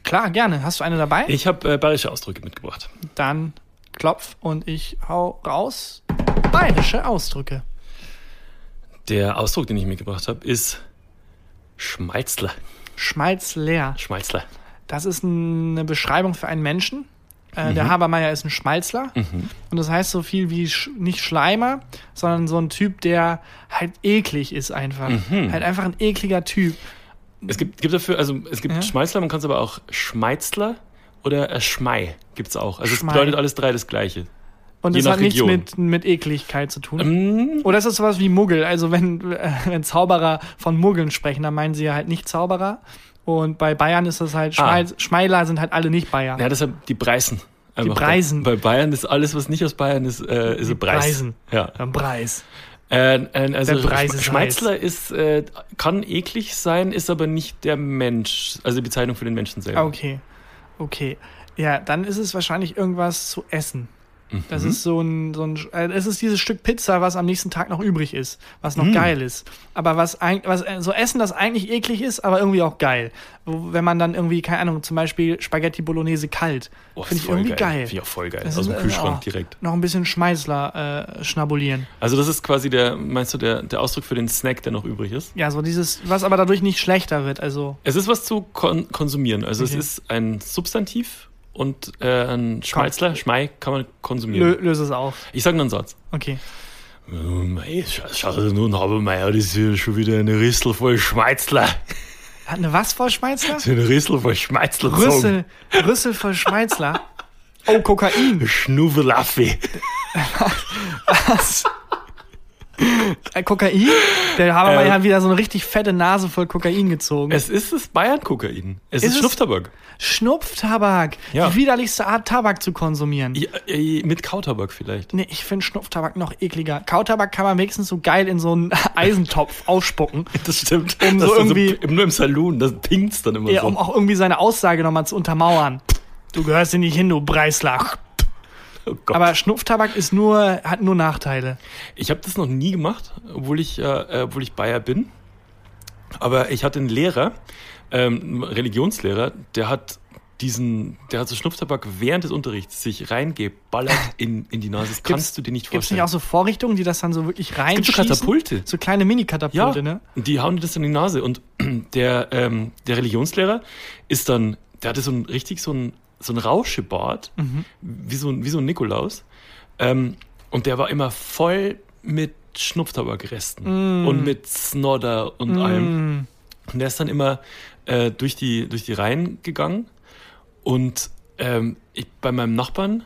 Klar, gerne. Hast du eine dabei? Ich habe äh, bayerische Ausdrücke mitgebracht. Dann klopf und ich hau raus. Bayerische Ausdrücke. Der Ausdruck, den ich mitgebracht habe, ist Schmalzler. Schmalz leer. Schmalzler. das ist eine Beschreibung für einen Menschen. Äh, Der Mhm. Habermeier ist ein Schmalzler. Und das heißt so viel wie sch nicht Schleimer, sondern so ein Typ, der halt eklig ist einfach. Mhm. Halt einfach ein ekliger Typ. Es gibt, gibt dafür, also es gibt Ja. Schmeißler, man kann es aber auch Schmeizler oder äh, Schmei gibt's auch. Also Schmei. es bedeutet alles drei das Gleiche. Und Je das hat nichts Region. mit, mit Ekligkeit zu tun. Mm, Oder ist das sowas wie Muggel? Also wenn, äh, wenn Zauberer von Muggeln sprechen, dann meinen sie ja halt nicht Zauberer. Und bei Bayern ist das halt, Ah. Schmei Schmeiler sind halt alle nicht Bayern. Ja, deshalb die Preisen. Einfach. Preisen. Bei, Bayern ist alles, was nicht aus Bayern ist, äh, ist ein Preis. Preisen. Ja. Ein Preis. Äh, äh, also Der Preis ist Schmeitzler ist, äh, kann eklig sein, ist aber nicht der Mensch. Also die Bezeichnung für den Menschen selber. Ah, Okay. Okay. Ja, dann ist es wahrscheinlich irgendwas zu essen. Das Mhm. ist so ein, so ein, äh, es ist dieses Stück Pizza, was am nächsten Tag noch übrig ist, was Mhm. noch geil ist. Aber was, eig- was äh, so Essen, das eigentlich eklig ist, aber irgendwie auch geil. Wenn man dann irgendwie, keine Ahnung, zum Beispiel Spaghetti Bolognese kalt, Oh, finde ich irgendwie geil. Finde ich auch voll geil. Das Aus ist, dem äh, Kühlschrank oh. direkt. Noch ein bisschen Schmeißler äh, schnabulieren. Also das ist quasi der, meinst du, der, der Ausdruck für den Snack, der noch übrig ist? Ja, so dieses, was aber dadurch nicht schlechter wird. Also, Es ist was zu kon konsumieren. Also Okay. es ist ein Substantiv und äh, ein Schmalzler, Schmei kann man konsumieren. lö löse es auf. Ich sage nur einen Satz. Okay. Schau, nun, Habermeier, das ist ja schon wieder eine Rissel voll Schmeizler. Hat eine was vor Schmeißler? Das ist eine Rissel voll Schmeizler. Rüssel, Rüssel vor Schmeißler. Oh, Kokain. Schnuffelaffe. Was? Äh, Kokain? Der Habermeier Ähm. hat wieder so eine richtig fette Nase voll Kokain gezogen. Es ist das Bayern-Kokain. Es Ist ist? Schnupftabak. Schnupftabak. Ja. Die widerlichste Art, Tabak zu konsumieren. Ja, äh, mit Kautabak vielleicht. Nee, ich finde Schnupftabak noch ekliger. Kautabak kann man wenigstens so geil in so einen Eisentopf ausspucken. Das stimmt. Um das so irgendwie- so, nur im Saloon, das pinkt's dann immer Ja, so. um auch irgendwie seine Aussage nochmal zu untermauern. Du gehörst hier nicht hin, du Breislach. Oh. Aber Schnupftabak ist nur, hat nur Nachteile. Ich habe das noch nie gemacht, obwohl ich, äh, äh, obwohl ich Bayer bin. Aber ich hatte einen Lehrer, ähm, einen Religionslehrer, der hat diesen, der hat so Schnupftabak während des Unterrichts sich reingeballert in, in die Nase. Das kannst du dir nicht Gibt es vorstellen. nicht auch so Vorrichtungen, die das dann so wirklich gibt reinschießen? so Katapulte. So kleine Mini-Katapulte, Ja, ne? die hauen dir das in die Nase. Und der, ähm, der Religionslehrer ist dann, der hatte so ein richtig so ein, so ein Rauschebart, Mhm. wie, so ein, wie so ein Nikolaus. Ähm, und der war immer voll mit Schnupftabakresten Mm. und mit Snodder und allem. Und der ist dann immer äh, durch, die, durch die Reihen gegangen. Und ähm, ich, bei meinem Nachbarn,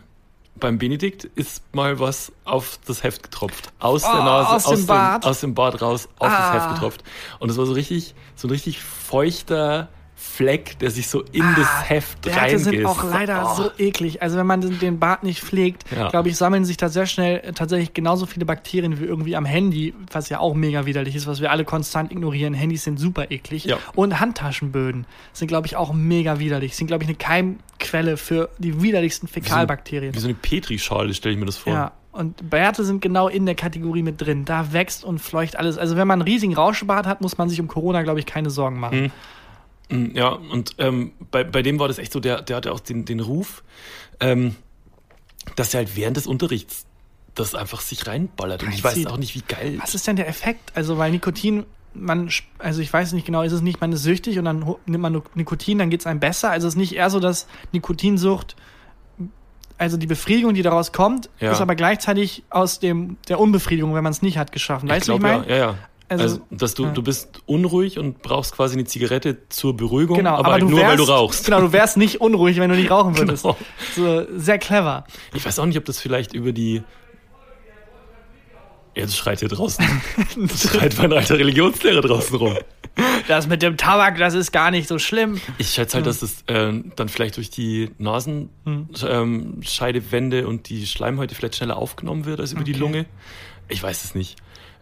beim Benedikt, ist mal was auf das Heft getropft. Aus Oh, der Nase, aus dem Bart? aus dem Bart raus, auf Ah. das Heft getropft. Und es war so richtig, so ein richtig feuchter Fleck, der sich so in das Heft Ah, Bärte sind reingeht. auch leider Oh. so eklig. Also wenn man den- Bart nicht pflegt, Ja. glaube ich, sammeln sich da sehr schnell äh, tatsächlich genauso viele Bakterien wie irgendwie am Handy, was ja auch mega widerlich ist, was wir alle konstant ignorieren. Handys sind super eklig. Ja. Und Handtaschenböden sind, glaube ich, auch mega widerlich. Sind, glaube ich, eine Keimquelle für die widerlichsten Fäkalbakterien. Wie so eine Petrischale, stelle ich mir das vor. Ja, und Bärte sind genau in der Kategorie mit drin. Da wächst und fleucht alles. Also wenn man einen riesigen Rauschebart hat, muss man sich um Corona, glaube ich, keine Sorgen machen. Mm, Ja, und ähm, bei, bei dem war das echt so, der, der hatte auch den, den Ruf, ähm, dass er halt während des Unterrichts das einfach sich reinballert. Und ich weiß auch nicht, wie geil. Was ist denn der Effekt? Also, weil Nikotin, man, also ich weiß nicht genau, ist es nicht, man ist süchtig und dann nimmt man Nikotin, dann geht es einem besser. Also es ist nicht eher so, dass Nikotinsucht, also die Befriedigung, die daraus kommt, Ja. ist aber gleichzeitig aus dem, der Unbefriedigung, wenn man es nicht hat, geschaffen. Weißt du, wie ich glaub, meine? ja, ja, ja. Also, Also, dass du, ja. du bist unruhig und brauchst quasi eine Zigarette zur Beruhigung, Genau, aber, halt du nur, wärst, weil du rauchst. Genau, du wärst nicht unruhig, wenn du nicht rauchen würdest. Genau. So, sehr clever. Ich weiß auch nicht, ob das vielleicht über die. Jetzt schreit hier draußen. Jetzt schreit mein alter Religionslehrer draußen rum. Das mit dem Tabak, das ist gar nicht so schlimm. Ich schätze halt, dass es ähm, dann vielleicht durch die Nasenscheidewände und die Schleimhäute vielleicht schneller aufgenommen wird als über die Okay. Lunge. Ich weiß es nicht.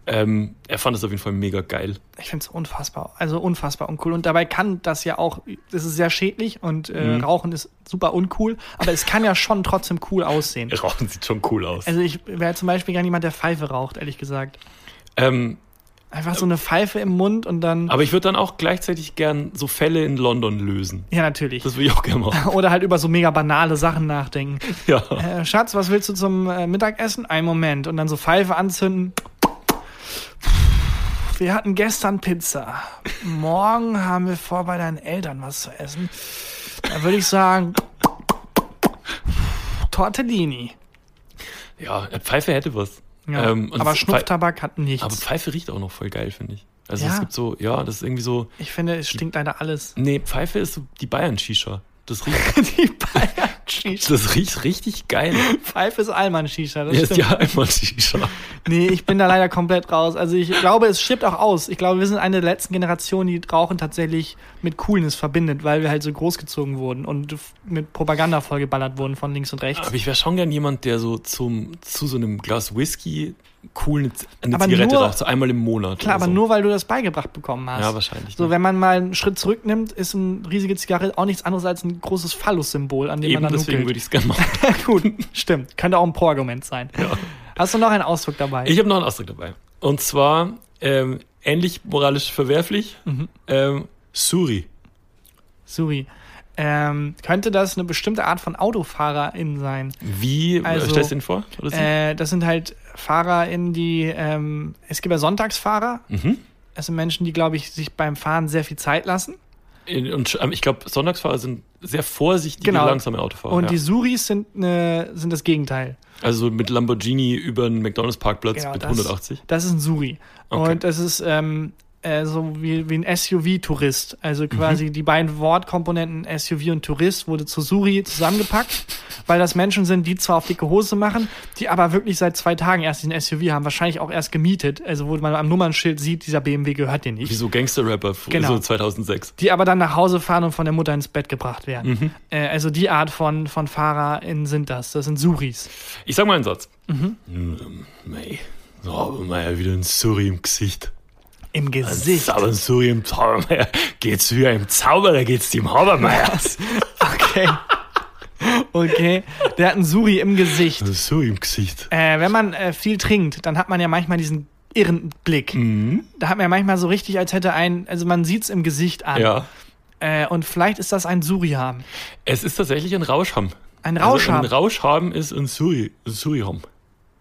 Ähm, er fand es auf jeden Fall mega geil. Ich finde es unfassbar, also unfassbar uncool. Und dabei kann das ja auch, das ist sehr schädlich und äh, Mhm. Rauchen ist super uncool, aber es kann ja schon trotzdem cool aussehen. Rauchen sieht schon cool aus. Also ich wäre zum Beispiel gar niemand, der Pfeife raucht, ehrlich gesagt. Ähm, Einfach so eine Pfeife im Mund und dann. aber ich würde dann auch gleichzeitig gern so Fälle in London lösen. ja, natürlich. Das würde ich auch gerne machen. Oder halt über so mega banale Sachen nachdenken. Ja. Äh, Schatz, was willst du zum äh, Mittagessen? Ein Moment. Und dann so Pfeife anzünden. Wir hatten gestern Pizza. Morgen haben wir vor, bei deinen Eltern was zu essen. Da würde ich sagen, Tortellini. Ja, Pfeife hätte was. Ja, Ähm, aber Schnupftabak hat nichts. Aber Pfeife riecht auch noch voll geil, finde ich. Also Ja. es gibt so, ja, das ist irgendwie so. ich finde, es stinkt leider alles. Nee, Pfeife ist so die Bayern-Shisha. Das riecht, Die Bayern-Shisha. das riecht richtig geil. Pfeife ist Allmann-Shisha, das Ja, ist stimmt. ja einmal Shisha. Nee, ich bin da leider komplett raus. Also ich glaube, es stirbt auch aus. Ich glaube, wir sind eine der letzten Generationen, die Rauchen tatsächlich mit Coolness verbindet, weil wir halt so großgezogen wurden und mit Propaganda vollgeballert wurden von links und rechts. Aber ich wäre schon gern jemand, der so zum, zu so einem Glas Whisky cool eine, eine Aber Zigarette nur- raucht, so einmal im Monat. Klar, aber so. nur weil du das beigebracht bekommen hast. Ja, wahrscheinlich. So, ne? wenn man mal einen Schritt zurücknimmt, ist eine riesige Zigarette auch nichts anderes als ein großes Phallus-Symbol, an dem Eben man dann deswegen nuckelt. würde ich es gerne machen. Gut, stimmt. Könnte auch ein Pro-Argument sein. Hast du noch einen Ausdruck dabei? Ich habe noch einen Ausdruck dabei. Und zwar ähm, ähnlich moralisch verwerflich. Mhm. Ähm, Suri. Suri. Ähm, könnte das eine bestimmte Art von AutofahrerInnen sein? Wie Also, also, stellst du den vor? Äh, das sind halt FahrerInnen, die, ähm, es gibt ja Sonntagsfahrer. mhm. Es sind Menschen, die, glaube ich, sich beim Fahren sehr viel Zeit lassen. Und ähm, ich glaube, Sonntagsfahrer sind sehr vorsichtige, Genau. langsame Autofahrer. Und ja. die Suris sind, ne, sind das Gegenteil. Also mit Lamborghini über einen McDonalds-Parkplatz Genau, mit das- 180. Das ist ein Suri. Okay. Und das ist ähm, äh, so wie, wie ein SUV-Tourist. Also Mhm. quasi die beiden Wortkomponenten SUV und Tourist wurde zu Suri zusammengepackt, weil das Menschen sind, die zwar auf dicke Hose machen, die aber wirklich seit zwei Tagen erst diesen SUV haben, wahrscheinlich auch erst gemietet. Also wo man am Nummernschild sieht, dieser BMW gehört dir nicht. Wie so Gangster-Rapper, Genau. so 2006. Die aber dann nach Hause fahren und von der Mutter ins Bett gebracht werden. Mhm. Äh, also die Art von, von FahrerInnen sind das. Das sind Suris. Ich sag mal einen Satz. Mhm. Ähm, Mei, so wir ja wieder ein Suri im Gesicht. Im Gesicht. sauber Suri im Zaubermeier. Geht's wie einem Zauberer, geht's dem Habermeier. Okay. Okay. Der hat einen Suri im Gesicht. Ein Suri im Gesicht. Äh, wenn man äh, viel trinkt, dann hat man ja manchmal diesen irren Blick. Mhm. Da hat man ja manchmal so richtig, als hätte ein, also man sieht's im Gesicht an. Ja. Äh, und vielleicht ist das ein Suri haben. Es ist tatsächlich ein Rauschham. Ein Also Rausch ein haben. Rauschhaben ist ein Suri, Suri-Ham.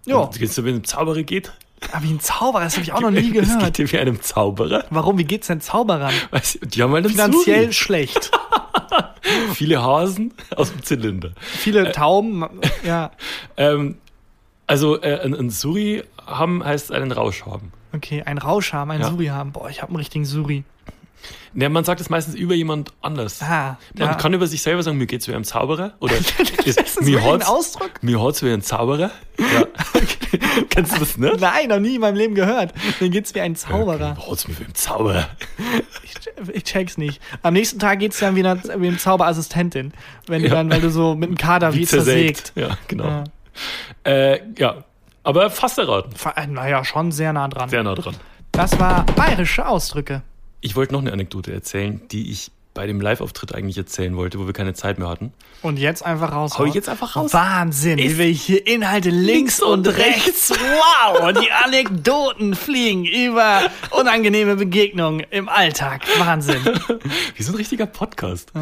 Ja, wenn ein Zauberer geht? Aber wie ein Zauberer, das habe ich auch noch nie Es gehört. geht dir wie einem Zauberer. Warum, wie geht's denn Zauberern? Weißt du, die haben einen Finanziell Suri. schlecht. Viele Hasen aus dem Zylinder. Viele Tauben, ja. Ähm, also äh, ein, ein Suri haben heißt einen Rausch haben. Okay, ein Rausch haben, ein Ja. Suri haben. Boah, ich habe einen richtigen Suri. Ja, man sagt es meistens über jemand anders. Ah, Man ja. kann über sich selber sagen, mir geht's wie einem Zauberer. Oder das ist mir wirklich ein hat's, Ausdruck? mir hat's wie ein Zauberer. Ja. Kennst du das, ne? Nein, noch nie in meinem Leben gehört. Mir geht's wie ein Zauberer. Mir hat's wie ein Zauberer. Ich, ich check's nicht. Am nächsten Tag geht's dann wieder wie eine Zauberassistentin. Wenn du Ja. dann, weil du so mit dem Kader wie, zersägt. Ja, genau. Ja. Äh, ja, aber fast erraten. Äh, Naja, schon sehr nah dran. Sehr nah dran. Das war bayerische Ausdrücke. Ich wollte noch eine Anekdote erzählen, die ich bei dem Live-Auftritt eigentlich erzählen wollte, wo wir keine Zeit mehr hatten. Und jetzt einfach raus. Hau ich jetzt einfach raus? Wahnsinn, wie wir hier Inhalte links und rechts. Wow, und die Anekdoten fliegen über unangenehme Begegnungen im Alltag. Wahnsinn. Wie so ein richtiger Podcast.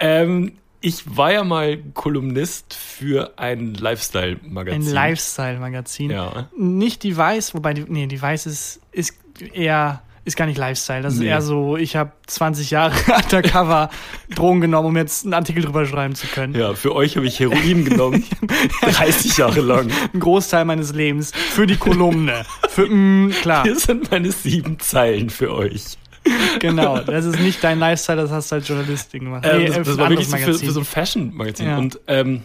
Ähm, ich war ja mal Kolumnist für ein Ein Lifestyle-Magazin. Lifestyle-Magazin. Ja. Nicht die Weiß, wobei die, nee, die Weiß ist, ist eher, ist gar nicht Lifestyle. Das ist Nee. eher so, ich habe 20 Jahre undercover Drogen genommen, um jetzt einen Artikel drüber schreiben zu können. Ja, für euch habe ich Heroin genommen. 30 Jahre lang. Ein Großteil meines Lebens für die Kolumne. für, mm, klar, Hier sind meine sieben Zeilen für euch. genau. Das ist nicht dein Lifestyle, das hast du als Journalistin gemacht. Ähm, Nee, das, das war wirklich so für, für so ein Fashion-Magazin. Ja. Und ähm,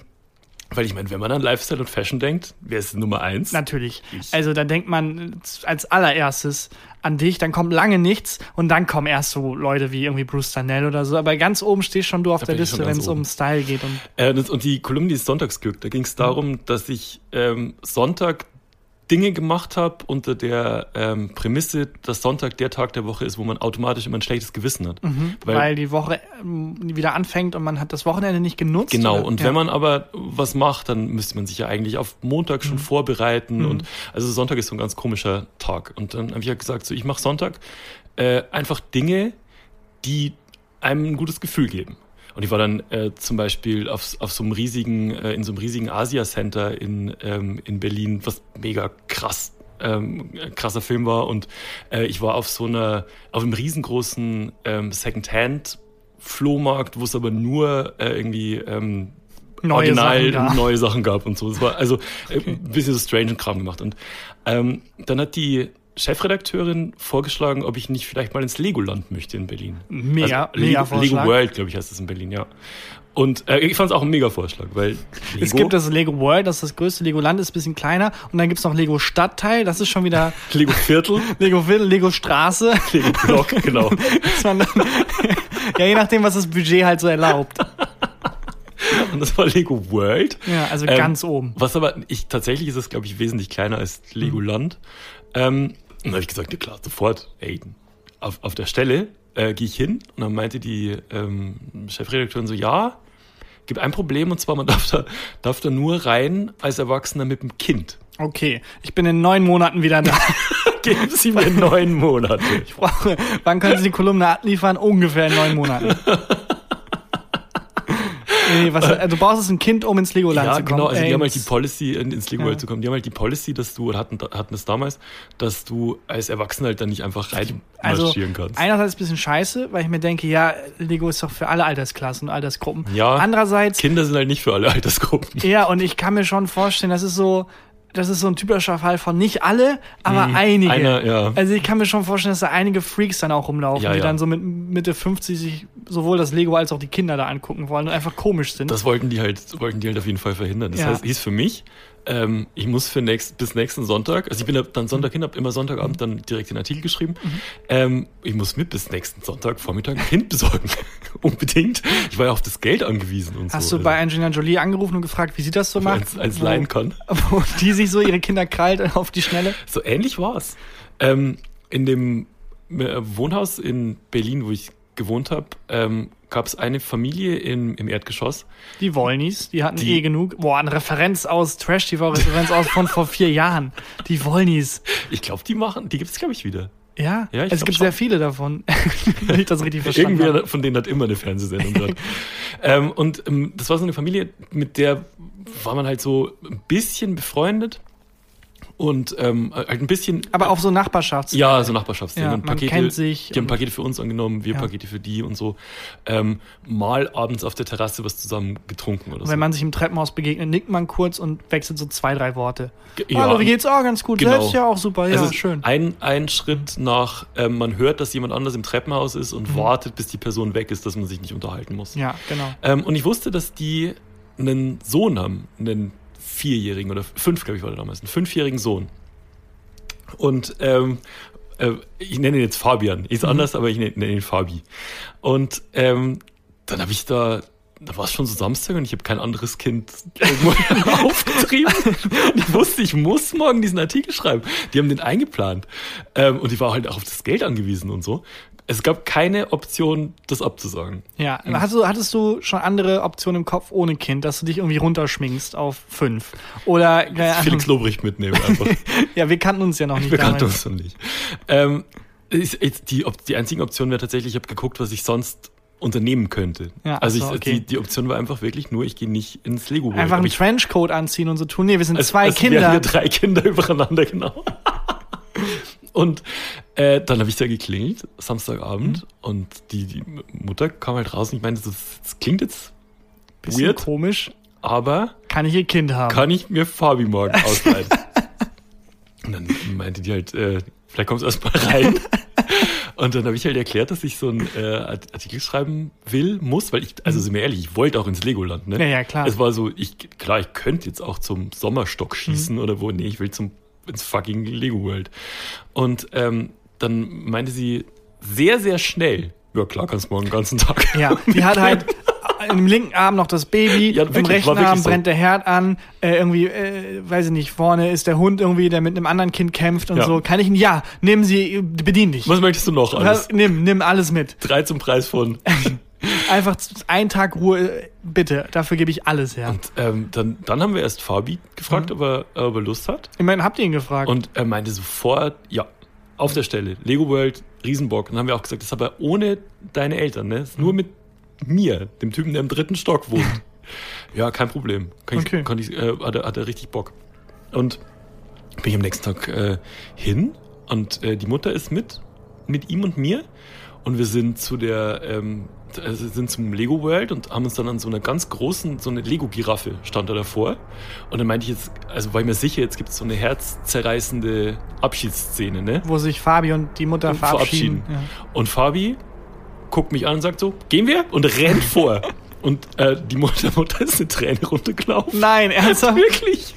weil ich meine, wenn man an Lifestyle und Fashion denkt, wer ist Nummer eins? Natürlich. Ich. Also da denkt man als allererstes an dich, dann kommt lange nichts und dann kommen erst so Leute wie irgendwie Bruce Danell oder so. Aber ganz oben stehst schon du auf Da der Liste, wenn es um. Style geht. Und Äh, und die Kolumne, die ist Sonntagsglück. Da ging es darum, dass ich ähm, Sonntag Dinge gemacht habe unter der ähm, Prämisse, dass Sonntag der Tag der Woche ist, wo man automatisch immer ein schlechtes Gewissen hat. weil, die Woche ähm, wieder anfängt und man hat das Wochenende nicht genutzt. Genau, oder? und ja. wenn man aber was macht, dann müsste man sich ja eigentlich auf Montag Mhm. schon vorbereiten. Und also Sonntag ist so ein ganz komischer Tag. Und dann habe ich ja gesagt, so ich mache Sonntag äh, einfach Dinge, die einem ein gutes Gefühl geben. Und ich war dann äh, zum Beispiel auf, auf so einem riesigen, äh, in so einem riesigen Asia-Center in, ähm, in Berlin, was mega krass ähm, krasser Film war. Und äh, ich war auf so einer, auf einem riesengroßen ähm, Secondhand-Flohmarkt, wo es aber nur äh, irgendwie ähm, Neue original Sachen gab. neue Sachen gab und so. Es war also äh, ein bisschen so strange Kram gemacht. Und ähm, dann hat die Chefredakteurin vorgeschlagen, ob ich nicht vielleicht mal ins Legoland möchte in Berlin. Mega, also, mega Lego, Vorschlag. Lego World, glaube ich, heißt es in Berlin, ja. Und äh, ich fand es auch ein mega Vorschlag, weil Lego, Es gibt das Lego World, das ist das größte Legoland, ist ein bisschen kleiner. Und dann gibt's noch Lego Stadtteil, das ist schon wieder Lego Viertel, Lego Viertel, Lego Straße. Lego Block, genau. Dann, ja, je nachdem, was das Budget halt so erlaubt. Und das war Lego World. Ja, also Ähm, ganz oben. Was aber, ich, tatsächlich ist es, glaube ich, wesentlich kleiner als Legoland. Ähm, und dann habe ich gesagt, ja klar, sofort, ey, auf, auf der Stelle äh, gehe ich hin. Und dann meinte die ähm, Chefredakteurin so, ja, gibt ein Problem, und zwar, man darf da, darf da nur rein als Erwachsener mit dem Kind. Okay, ich bin in neun Monaten wieder da. Geben Sie mir neun Monate. Ich brauche, wann können Sie die Kolumne abliefern? Ungefähr in neun Monaten. Nee, was, äh, du brauchst es ein Kind, um ins Legoland Ja, zu kommen. genau. Also die Ey, haben halt die Policy, in- ins Lego Ja. Zu kommen. Die haben halt die Policy, dass du, oder hatten, hatten es damals, dass du als Erwachsener halt dann nicht einfach rein also marschieren kannst. einerseits ein bisschen scheiße, weil ich mir denke, ja, Lego ist doch für alle Altersklassen und Altersgruppen. Ja. Andererseits, Kinder sind halt nicht für alle Altersgruppen. ja, und ich kann mir schon vorstellen, das ist so, das ist so ein typischer Fall von nicht alle, aber einige. Mhm. Einer, ja. Also ich kann mir schon vorstellen, dass da einige Freaks dann auch rumlaufen, Ja, die ja. dann so mit Mitte 50 sich sowohl das Lego als auch die Kinder da angucken wollen und einfach komisch sind. Das wollten die halt, wollten die halt auf jeden Fall verhindern. Das heißt, hieß für mich, ähm, ich muss für nächst, bis nächsten Sonntag, also ich bin da dann Sonntag hin, habe immer Sonntagabend dann direkt den Artikel geschrieben. Mhm. Ähm, ich muss mit bis nächsten Sonntag Vormittag ein Kind besorgen. Unbedingt. Ich war ja auf das Geld angewiesen und Hast so. du bei Angelina Jolie angerufen und gefragt, wie sie das so macht? als, als kann. Wo die sich so ihre Kinder krallt auf die Schnelle? So ähnlich war's. Ähm, in dem äh, Wohnhaus in Berlin, wo ich gewohnt habe, ähm, gab es eine Familie im, im Erdgeschoss. Die Wollnies, die hatten Die- eh genug. Boah, eine Referenz aus Trash-TV-Referenz aus von vor vier Jahren. Die Wollnies. Ich glaube, die machen, die gibt's glaube ich wieder. Ja, Ja, ich es glaub gibt schon. sehr viele davon. Wenn ich das richtig verstanden habe. Irgendwer von denen hat immer eine Fernsehsendung dort. ähm, und ähm, das war so eine Familie, mit der war man halt so ein bisschen befreundet und ähm, halt ein bisschen. Aber auch so Nachbarschafts. Ja, so Nachbarschaftsding. Ja, Pakete, kennt sich Die haben Pakete für uns angenommen, wir Ja. Pakete für die und so. Ähm, mal abends auf der Terrasse was zusammen getrunken oder Und so. wenn man sich im Treppenhaus begegnet, nickt man kurz und wechselt so zwei, drei Worte. Ge- ja. Hallo, wie geht's? Oh, ganz gut. Genau. Selbst ja auch super. Ja, also schön. Ein, ein Schritt nach, ähm, man hört, dass jemand anders im Treppenhaus ist und wartet, bis die Person weg ist, dass man sich nicht unterhalten muss. Mhm. Ja, genau. Ähm, und ich wusste, dass die einen Sohn haben, einen vierjährigen oder fünf, glaube ich, war der damals, einen fünfjährigen Sohn. Und ähm, äh, ich nenne ihn jetzt Fabian. Ist Mhm. anders, aber ich nenne, nenne ihn Fabi. Und ähm, dann habe ich da, da war es schon so Samstag und ich habe kein anderes Kind aufgetrieben. Und ich wusste, ich muss morgen diesen Artikel schreiben. Die haben den eingeplant. Ähm, und ich war halt auch auf das Geld angewiesen und so. Es gab keine Option, das abzusagen. Ja, hast du, hattest du schon andere Optionen im Kopf ohne Kind, dass du dich irgendwie runterschminkst auf fünf? Oder. Felix Lobrecht mitnehmen einfach. Ja, wir kannten uns ja noch nicht Wir kannten uns noch nicht. Ähm, ist, ist die, die einzige Option wäre tatsächlich, ich habe geguckt, was ich sonst unternehmen könnte. Ja, also so, ich, okay. die, die Option war einfach wirklich nur, ich gehe nicht ins Lego World. Einfach einen Trenchcoat anziehen und so tun. Nee, wir sind als, zwei als Kinder. wir drei Kinder übereinander, genau. und äh, dann habe ich da geklingelt, Samstagabend, Mhm. und die, die Mutter kam halt raus und ich meinte, das, das klingt jetzt Bisschen weird, komisch. aber Kann ich ihr Kind haben? kann ich mir Fabi morgen ausleihen? und dann meinte die halt, äh, vielleicht kommst du erst mal rein. Und dann habe ich halt erklärt, dass ich so einen äh, Art- Artikel schreiben will, muss, weil ich, also sind wir ehrlich, ich wollte auch ins Legoland, ne? Ja, ja, klar. Es war so, ich, klar, ich könnte jetzt auch zum Sommerstock schießen oder wo, nee, ich will zum, ins fucking Lego World. Und ähm, dann meinte sie sehr, sehr schnell, ja klar, kannst morgen den ganzen Tag. Ja, die hat halt im linken Arm noch das Baby, Ja, im wirklich, rechten war wirklich Arm so. brennt der Herd an, äh, irgendwie, äh, weiß ich nicht, vorne ist der Hund irgendwie, der mit einem anderen Kind kämpft und Ja. so. Kann ich ihn? Ja, nehmen Sie, bedien dich. Was möchtest du noch alles? Nimm, nimm alles mit. Drei zum Preis von. Einfach einen Tag Ruhe, bitte. Dafür gebe ich alles her. Und ähm, dann, dann haben wir erst Fabi gefragt, ob, er, ob er Lust hat. Ich meine, habt ihr ihn gefragt? Und er meinte sofort, ja, auf der Stelle. Lego World, Riesenbock. Und dann haben wir auch gesagt, das ist aber ohne deine Eltern, ne? Das ist nur mit mir, dem Typen, der im dritten Stock wohnt. ja, kein Problem. Kann ich, Okay. kann ich, äh, hat, er, hat er richtig Bock. Und bin ich am nächsten Tag äh, hin und äh, die Mutter ist mit, mit ihm und mir. Und wir sind zu der, ähm, sind zum Lego World und haben uns dann an so einer ganz großen, so eine Lego-Giraffe stand da davor. Und dann meinte ich jetzt, also war ich mir sicher, jetzt gibt es so eine herzzerreißende Abschiedsszene, ne? Wo sich Fabi und die Mutter Und verabschieden. verabschieden. Und Fabi guckt mich an und sagt so, gehen wir? Und rennt vor. Und äh, die Mutter, Mutter ist eine Träne runtergelaufen. Nein, ernsthaft? Wirklich?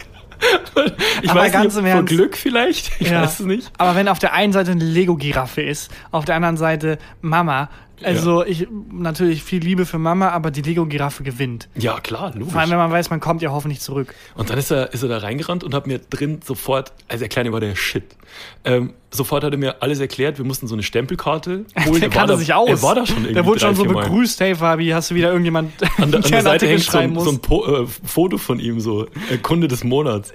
Ich Aber weiß ganz nicht, im vor Ernst. Glück vielleicht. Ich Ja. weiß es nicht. Aber wenn auf der einen Seite eine Lego-Giraffe ist, auf der anderen Seite Mama, also ich natürlich viel Liebe für Mama, aber die Lego-Giraffe gewinnt. Ja, klar, logisch. Vor allem, wenn man weiß, man kommt ja hoffentlich zurück. Und dann ist er, ist er da reingerannt und hat mir drin sofort, also der Kleine war der Shit. Ähm, sofort hat er mir alles erklärt. Wir mussten so eine Stempelkarte holen. Der Er kannte da, sich aus. Er war da schon irgendwie Der wurde schon so begrüßt, hey Fabi, hast du wieder irgendjemand An der, an der Seite hängt so ein, so ein po, äh, Foto von ihm, so äh, Kunde des Monats.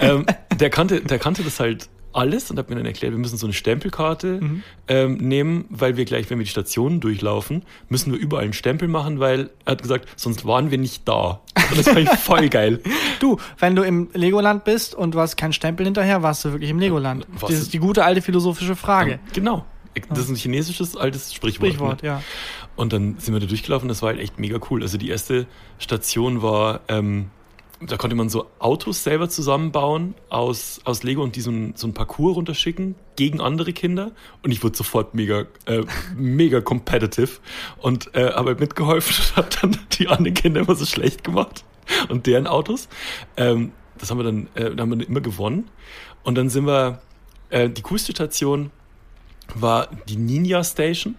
ähm, der, kannte, der kannte das halt alles und hat mir dann erklärt, wir müssen so eine Stempelkarte Mhm. ähm, nehmen, weil wir gleich, wenn wir die Stationen durchlaufen, müssen wir überall einen Stempel machen, weil er hat gesagt, sonst waren wir nicht da. Und das fand ich voll geil. Du, wenn du im Legoland bist und du hast keinen Stempel hinterher, warst du wirklich im Legoland. Was Das ist- ist die gute alte philosophische Frage. Genau. Das ist ein chinesisches altes Sprichwort. Sprichwort, ne? ja. Und dann sind wir da durchgelaufen, das war halt echt mega cool. Also die erste Station war, ähm, da konnte man so Autos selber zusammenbauen aus, aus Lego und die so ein, so Parcours runterschicken gegen andere Kinder. Und ich wurde sofort mega, äh, mega competitive und äh, habe halt mitgeholfen und habe dann die anderen Kinder immer so schlecht gemacht und deren Autos. Ähm, das haben wir dann, äh, haben wir dann immer gewonnen. Und dann sind wir, äh, die coolste Station war die Ninja Station.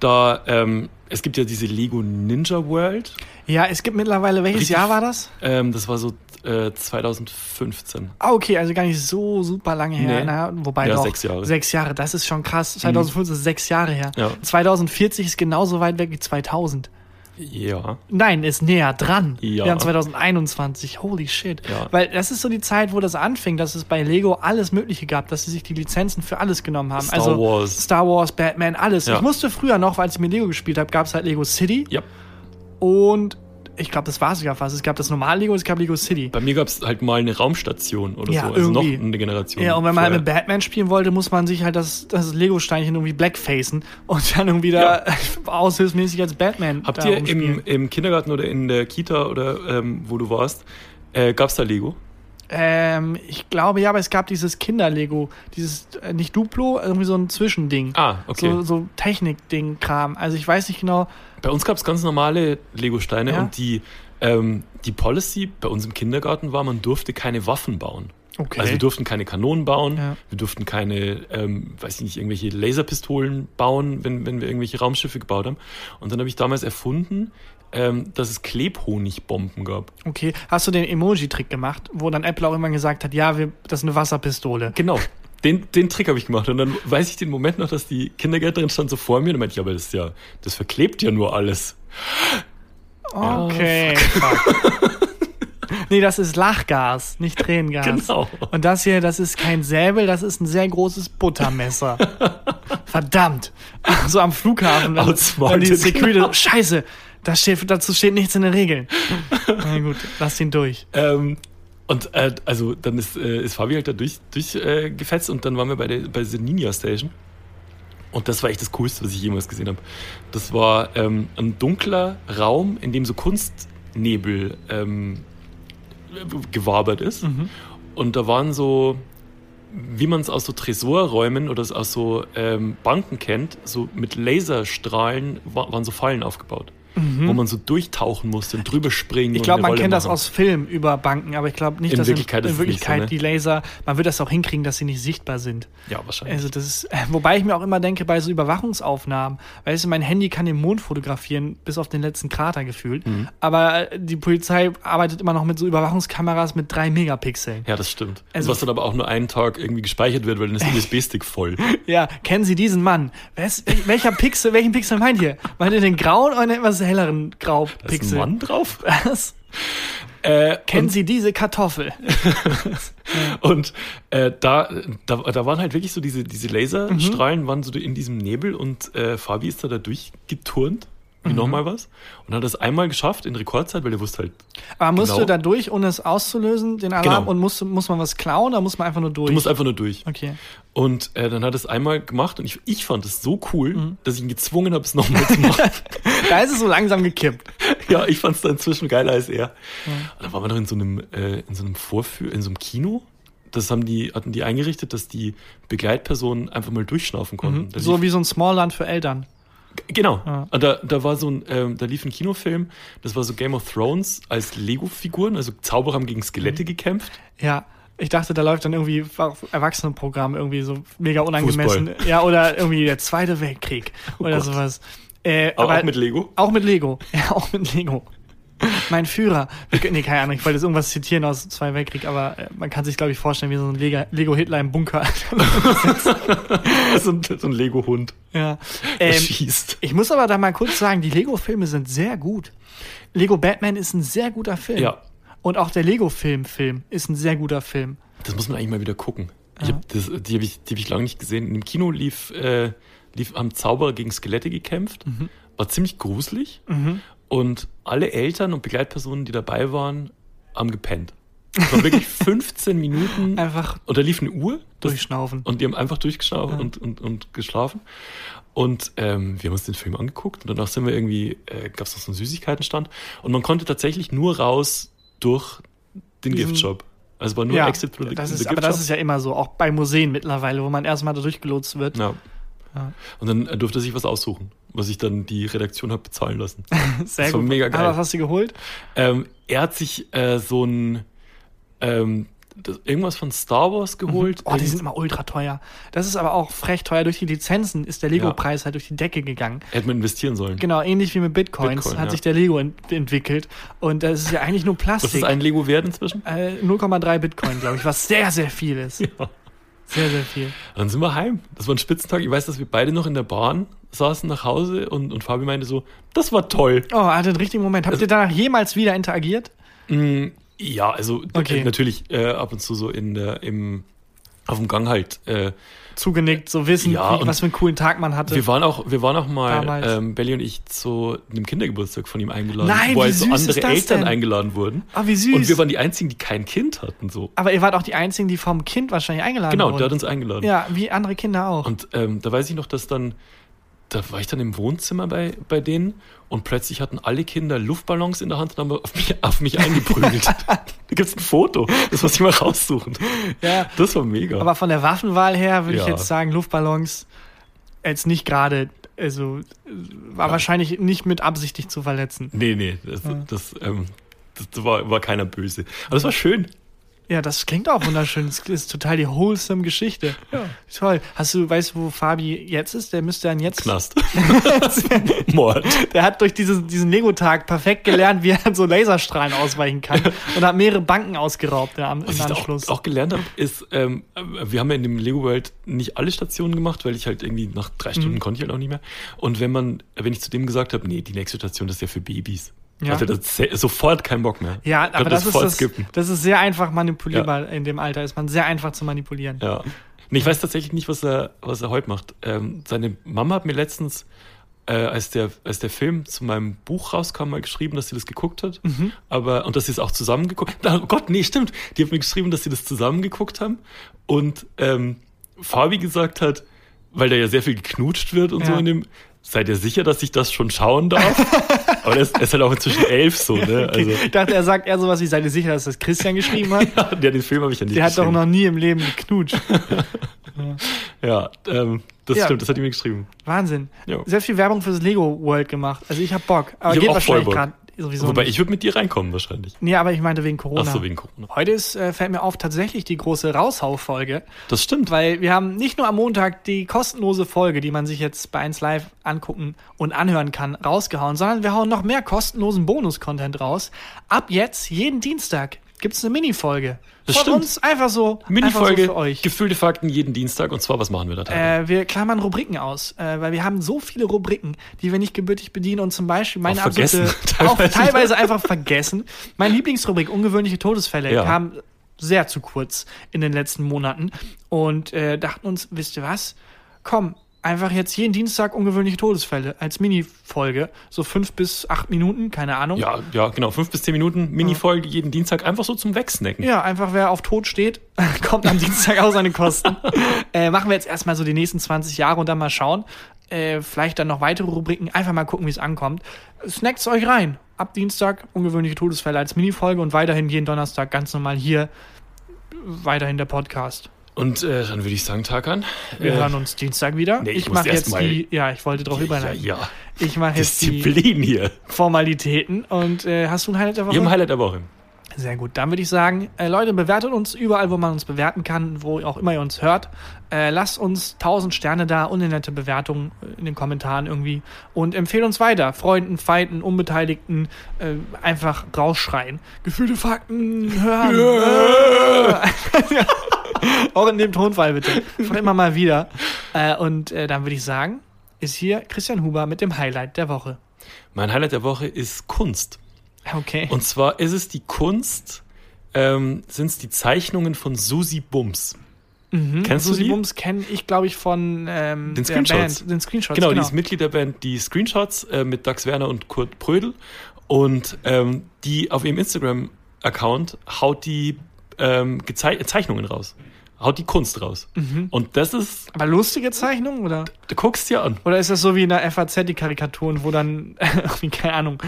Da, ähm, es gibt ja diese Lego Ninja World. Ja, es gibt mittlerweile, welches Richtig. Jahr war das? Ähm, das war so äh, 2015. Ah, okay, also gar nicht so super lange her. Nee. Na, wobei Ja, doch. sechs Jahre. Mhm. Sechs Jahre, das ist schon krass. 2015 ist sechs Jahre her. Ja. 2040 ist genauso weit weg wie 2000. Ja. Nein, ist näher dran. Ja. Wir haben 2021. Holy shit. Ja. Weil das ist so die Zeit, wo das anfing, dass es bei Lego alles Mögliche gab, dass sie sich die Lizenzen für alles genommen haben. Star also Wars. Star Wars, Batman, alles. Ja. Ich musste früher noch, als ich mit Lego gespielt habe, gab es halt Lego City Ja. und ich glaube, das war sogar fast. Es gab das normale Lego, es gab Lego City. Bei mir gab es halt mal eine Raumstation oder Ja, so. Also noch eine Generation. Ja, und wenn man halt vorher. mit Batman spielen wollte, muss man sich halt das, das Lego-Steinchen irgendwie blackfacen und dann irgendwie da aushilfsmäßig als Batman Habt ihr im, im Kindergarten oder in der Kita oder ähm, wo du warst, äh, gab es da Lego? Ähm, ich glaube ja, aber es gab dieses Kinder-Lego, dieses, äh, nicht Duplo, irgendwie so ein Zwischending. Ah, okay. So, so Technik-Ding-Kram. Also ich weiß nicht genau. Bei uns gab es ganz normale Lego-Steine Ja? und die, ähm, die Policy bei uns im Kindergarten war, man durfte keine Waffen bauen. Okay. Also wir durften keine Kanonen bauen, Ja. wir durften keine, ähm, weiß ich nicht, irgendwelche Laserpistolen bauen, wenn, wenn wir irgendwelche Raumschiffe gebaut haben. Und dann habe ich damals erfunden, ähm, dass es Klebhonigbomben gab. okay. Hast du den Emoji-Trick gemacht, wo dann Apple auch immer gesagt hat, ja, wir, das ist eine Wasserpistole. Genau. Den, den Trick habe ich gemacht. Und dann weiß ich den Moment noch, dass die Kindergärtnerin stand so vor mir und meinte ich, aber das ist ja, das verklebt ja nur alles. Okay. fuck. nee, das ist Lachgas, nicht Tränengas. Genau. Und das hier, das ist kein Säbel, das ist ein sehr großes Buttermesser. Verdammt. So am Flughafen. Wenn, wenn die Security, genau. scheiße, das steht, dazu steht nichts in den Regeln. Na gut, lass ihn durch. Ähm, und äh, also dann ist, äh, ist Fabi halt da durch, durch äh, gefetzt und dann waren wir bei der bei der Ninja Station. Und das war echt das Coolste, was ich jemals gesehen habe. Das war ähm, ein dunkler Raum, in dem so Kunstnebel ähm, gewabert ist. Und da waren so, wie man es aus so Tresorräumen oder aus so ähm, Banken kennt, so mit Laserstrahlen wa waren so Fallen aufgebaut. Wo man so durchtauchen musste und drüber springen. Ich glaube, man Rolle kennt das machen. aus Film über Banken, aber ich glaube nicht, In dass Wirklichkeit in, in nicht so, Wirklichkeit ne? die Laser, man wird das auch hinkriegen, dass sie nicht sichtbar sind. Ja, wahrscheinlich. Also das ist, äh, wobei ich mir auch immer denke, bei so Überwachungsaufnahmen, weißt du, mein Handy kann den Mond fotografieren, bis auf den letzten Krater gefühlt. Mhm. Aber äh, die Polizei arbeitet immer noch mit so Überwachungskameras mit drei Megapixeln. Ja, das stimmt. Also- was dann aber auch nur einen Tag irgendwie gespeichert wird, weil dann ist der USB-Stick voll. Ja, kennen Sie diesen Mann? Wer ist, welcher Pixel, welchen Pixel meint ihr? Meint ihr den grauen oder etwas helleren Da ist ein Graupixel? Mann drauf. Was? Äh, Kennen Sie diese Kartoffel? Und äh, da, da, da waren halt wirklich so diese, diese Laserstrahlen, Mhm. waren so in diesem Nebel und äh, Fabi ist da, da durchgeturnt wie mhm. nochmal was. Und hat das einmal geschafft in Rekordzeit, weil er wusste halt. Aber musst genau. du da durch, ohne es auszulösen, den Alarm? Genau. Und muss, muss man was klauen oder muss man einfach nur durch? Du musst einfach nur durch. Okay. Und äh, dann hat er es einmal gemacht und ich, ich fand es so cool, mhm. dass ich ihn gezwungen habe, es nochmal zu machen. da ist es so langsam gekippt. ja, ich fand es dann inzwischen geiler als er. Mhm. Und dann waren wir noch in so einem, äh, in so einem Vorführ, in so einem Kino das haben die, hatten die eingerichtet, dass die Begleitpersonen einfach mal durchschnaufen konnten. Mhm. So wie so ein Smallland für Eltern. Genau. Ja. Da, da war so ein, ähm, da lief ein Kinofilm, das war so Game of Thrones als Lego-Figuren, also Zauberer haben gegen Skelette mhm. gekämpft. Ja. Ich dachte, da läuft dann irgendwie Erwachsenenprogramm, irgendwie so mega unangemessen. Fußball. Ja, oder irgendwie der Zweite Weltkrieg oh oder Gott. sowas. Äh, aber, aber, auch mit Lego? Auch mit Lego. Ja, auch mit Lego mein Führer. Wir, nee, keine Ahnung, ich wollte jetzt irgendwas zitieren aus zwei Weltkrieg, aber äh, man kann sich, glaube ich, vorstellen, wie so ein Lego-Hitler im Bunker. so ein, so ein Lego-Hund. Ja. Ähm, schießt. Ich muss aber da mal kurz sagen, die Lego-Filme sind sehr gut. Lego Batman ist ein sehr guter Film. Ja. Und auch der Lego-Film-Film ist ein sehr guter Film. Das muss man eigentlich mal wieder gucken. Ich hab das, die habe ich, hab ich lange nicht gesehen. Im Kino lief, äh, lief am Zauberer gegen Skelette gekämpft. Mhm. War ziemlich gruselig. Mhm. Und alle Eltern und Begleitpersonen, die dabei waren, haben gepennt. Es war wirklich 15 Minuten. Einfach. Und da lief eine Uhr. Das, durchschnaufen. Und die haben einfach durchgeschnaufen ja. und, und, und geschlafen. Und ähm, wir haben uns den Film angeguckt und danach sind wir irgendwie, äh, gab es noch so einen Süßigkeitenstand. Und man konnte tatsächlich nur raus durch den Diesen, Giftshop. Also war nur ja, Exit Product. Das ist, aber das ist ja immer so, auch bei Museen mittlerweile, wo man erstmal da durchgelotst wird. Ja. ja. Und dann durfte sich was aussuchen was ich dann die Redaktion habe bezahlen lassen. Sehr das war gut. mega geil. Ah, was hast du geholt? Ähm, er hat sich äh, so ein ähm, das, irgendwas von Star Wars geholt. Oh, die sind immer ultra teuer. Das ist aber auch frech teuer. Durch die Lizenzen ist der Lego-Preis ja. halt durch die Decke gegangen. Hätte man investieren sollen. Genau, ähnlich wie mit Bitcoins Bitcoin, hat ja. sich der Lego ent entwickelt. Und das ist ja eigentlich nur Plastik. Was ist ein Lego wert inzwischen? Äh, 0,3 Bitcoin, glaube ich, was sehr, sehr viel ist. Ja. Sehr, sehr viel. Dann sind wir heim. Das war ein Spitzentag. Ich weiß, dass wir beide noch in der Bahn saßen nach Hause und, und Fabi meinte so, das war toll. Oh, hatte einen richtigen Moment. Habt also, ihr danach jemals wieder interagiert? Ja, also okay. natürlich äh, ab und zu so in der, im, auf dem Gang halt. Äh, zugenickt, so wissen, ja, wie, was für einen coolen Tag man hatte. Wir waren auch, wir waren auch mal, ähm, Belly und ich, zu einem Kindergeburtstag von ihm eingeladen, Nein, wo halt so andere Eltern denn? eingeladen wurden. Ah, wie süß. Und wir waren die einzigen, die kein Kind hatten, so. Aber ihr wart auch die einzigen, die vom Kind wahrscheinlich eingeladen genau, wurden. Genau, der hat uns eingeladen. Ja, wie andere Kinder auch. Und ähm, da weiß ich noch, dass dann da war ich dann im Wohnzimmer bei, bei denen und plötzlich hatten alle Kinder Luftballons in der Hand und haben auf mich, auf mich eingeprügelt. da gibt es ein Foto, das muss ich mal raussuchen. Ja, das war mega. Aber von der Waffenwahl her würde ja. ich jetzt sagen, Luftballons jetzt nicht gerade, also war ja. wahrscheinlich nicht mit absichtlich zu verletzen. Nee, nee, das, ja. das, ähm, das war, war keiner böse. Aber das war schön. Ja, das klingt auch wunderschön. Das ist total die wholesome Geschichte. Ja. Toll. Hast du, weißt du, wo Fabi jetzt ist? Der müsste dann jetzt. Knast. Mord. Der hat durch diesen, diesen Lego-Tag perfekt gelernt, wie er an so Laserstrahlen ausweichen kann und hat mehrere Banken ausgeraubt ja, im Was Anschluss. ich auch, auch gelernt habe, ist, ähm, wir haben ja in dem Lego World nicht alle Stationen gemacht, weil ich halt irgendwie nach drei Stunden mhm. konnte ich halt auch nicht mehr. Und wenn man, wenn ich zu dem gesagt habe, nee, die nächste Station, das ist ja für Babys. Ja. Hatte das sofort keinen Bock mehr. Ja, aber das, das, ist das, das ist sehr einfach manipulierbar ja. in dem Alter. Ist man sehr einfach zu manipulieren. Ja. Nee, ich weiß tatsächlich nicht, was er, was er heute macht. Ähm, seine Mama hat mir letztens, äh, als, der, als der Film zu meinem Buch rauskam, mal geschrieben, dass sie das geguckt hat. Mhm. Aber, und dass sie es auch zusammen geguckt Oh Gott, nee, stimmt. Die hat mir geschrieben, dass sie das zusammen geguckt haben. Und ähm, Fabi gesagt hat, weil da ja sehr viel geknutscht wird und ja. so in dem, seid ihr sicher, dass ich das schon schauen darf? Aber er ist, ist halt auch inzwischen elf so, ne? Also. Ich dachte, er sagt eher sowas wie, seid ihr sicher, dass das Christian geschrieben hat? ja, der, den Film habe ich ja nicht Der hat doch noch nie im Leben geknutscht. ja, ähm, das ja. stimmt, das hat ihm geschrieben. Wahnsinn. Jo. Sehr viel Werbung fürs Lego World gemacht. Also ich hab Bock. Aber ich geht wahrscheinlich gerade sowieso. Wobei nicht. ich würde mit dir reinkommen wahrscheinlich. Nee, aber ich meinte wegen Corona. Ach so, wegen Corona. Heute ist, äh, fällt mir auf, tatsächlich die große Raushau-Folge. Das stimmt. Weil wir haben nicht nur am Montag die kostenlose Folge, die man sich jetzt bei 1 Live angucken und anhören kann, rausgehauen, sondern wir hauen noch mehr kostenlosen Bonus-Content raus. Ab jetzt, jeden Dienstag, gibt es eine Mini-Folge. Das Von stimmt. uns einfach so. Mini-Folge, so für euch. gefühlte Fakten jeden Dienstag. Und zwar, was machen wir da? Äh, wir klammern Rubriken aus, äh, weil wir haben so viele Rubriken, die wir nicht gebürtig bedienen und zum Beispiel meine auch absolute, teilweise. auch teilweise einfach vergessen. Meine Lieblingsrubrik, ungewöhnliche Todesfälle, ja. kam sehr zu kurz in den letzten Monaten und äh, dachten uns, wisst ihr was? Komm, einfach jetzt jeden Dienstag ungewöhnliche Todesfälle als Mini-Folge. So fünf bis acht Minuten, keine Ahnung. Ja, ja, genau. Fünf bis zehn Minuten Mini-Folge jeden Dienstag, einfach so zum Wegsnacken. Ja, einfach wer auf Tod steht, kommt am Dienstag auch seine Kosten. äh, machen wir jetzt erstmal so die nächsten 20 Jahre und dann mal schauen. Äh, vielleicht dann noch weitere Rubriken, einfach mal gucken, wie es ankommt. Snackt's euch rein. Ab Dienstag ungewöhnliche Todesfälle als Mini-Folge und weiterhin jeden Donnerstag ganz normal hier weiterhin der Podcast. Und äh, dann würde ich sagen, Tarkan. Wir äh, hören uns Dienstag wieder. nee, ich ich mache jetzt die, ja, ich wollte drauf ja, überleiten. ja. Ich mache jetzt die Disziplin hier. Formalitäten und äh, hast du ein Highlight der Woche? Ihr Highlight der Woche. Sehr gut. Dann würde ich sagen, äh, Leute, bewertet uns überall, wo man uns bewerten kann, wo auch immer ihr uns hört. Äh, lasst uns 1000 Sterne da und eine nette Bewertung äh, in den Kommentaren irgendwie und empfehlt uns weiter. Freunden, Feinden, Unbeteiligten äh, einfach rausschreien. Gefühlte Fakten hören. Ja. auch in dem Tonfall bitte. Einfach immer mal wieder. Äh, und äh, dann würde ich sagen, ist hier Christian Huber mit dem Highlight der Woche. Mein Highlight der Woche ist Kunst. Okay. Und zwar ist es die Kunst, ähm, sind es die Zeichnungen von Susi Bums. Kennst du Susi die? Bums kenne ich, glaube ich, von ähm, Den der Screenshots. Band, den Screenshots. Genau, die ist Mitglied der Band, die Screenshots äh, mit Dax Werner und Kurt Prödel. Und ähm, die auf ihrem Instagram-Account haut die ähm, Zeichnungen raus. Haut die Kunst raus. Mhm. Und das ist, Aber lustige Zeichnung oder? du guckst dir an. Oder ist das so wie in der FAZ die Karikaturen, wo dann, keine Ahnung,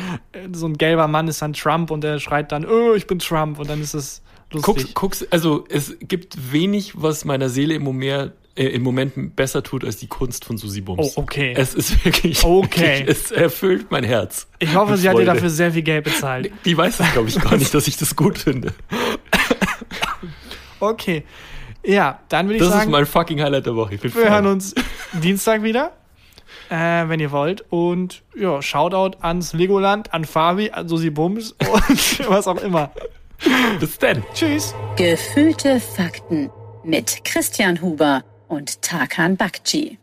so ein gelber Mann ist dann Trump und der schreit dann, oh, ich bin Trump und dann ist es lustig. Guckst, guckst, also es gibt wenig, was meiner Seele im Moment, äh, im Moment besser tut als die Kunst von Susi Bums. Oh, okay. Es ist wirklich, Okay. wirklich es erfüllt mein Herz. ich hoffe, sie hat dir dafür sehr viel Geld bezahlt. Die weiß das, glaube ich, gar nicht, dass ich das gut finde. Okay. Ja, dann würde ich Das ist sagen, mein fucking Highlight der Woche. Ich bin wir Fan. hören uns Dienstag wieder, äh, wenn ihr wollt. Und ja, Shoutout ans Legoland, an Fabi, an Susi Bums und was auch immer. Bis dann. Tschüss. Gefühlte Fakten mit Christian Huber und Tarkan Bakci.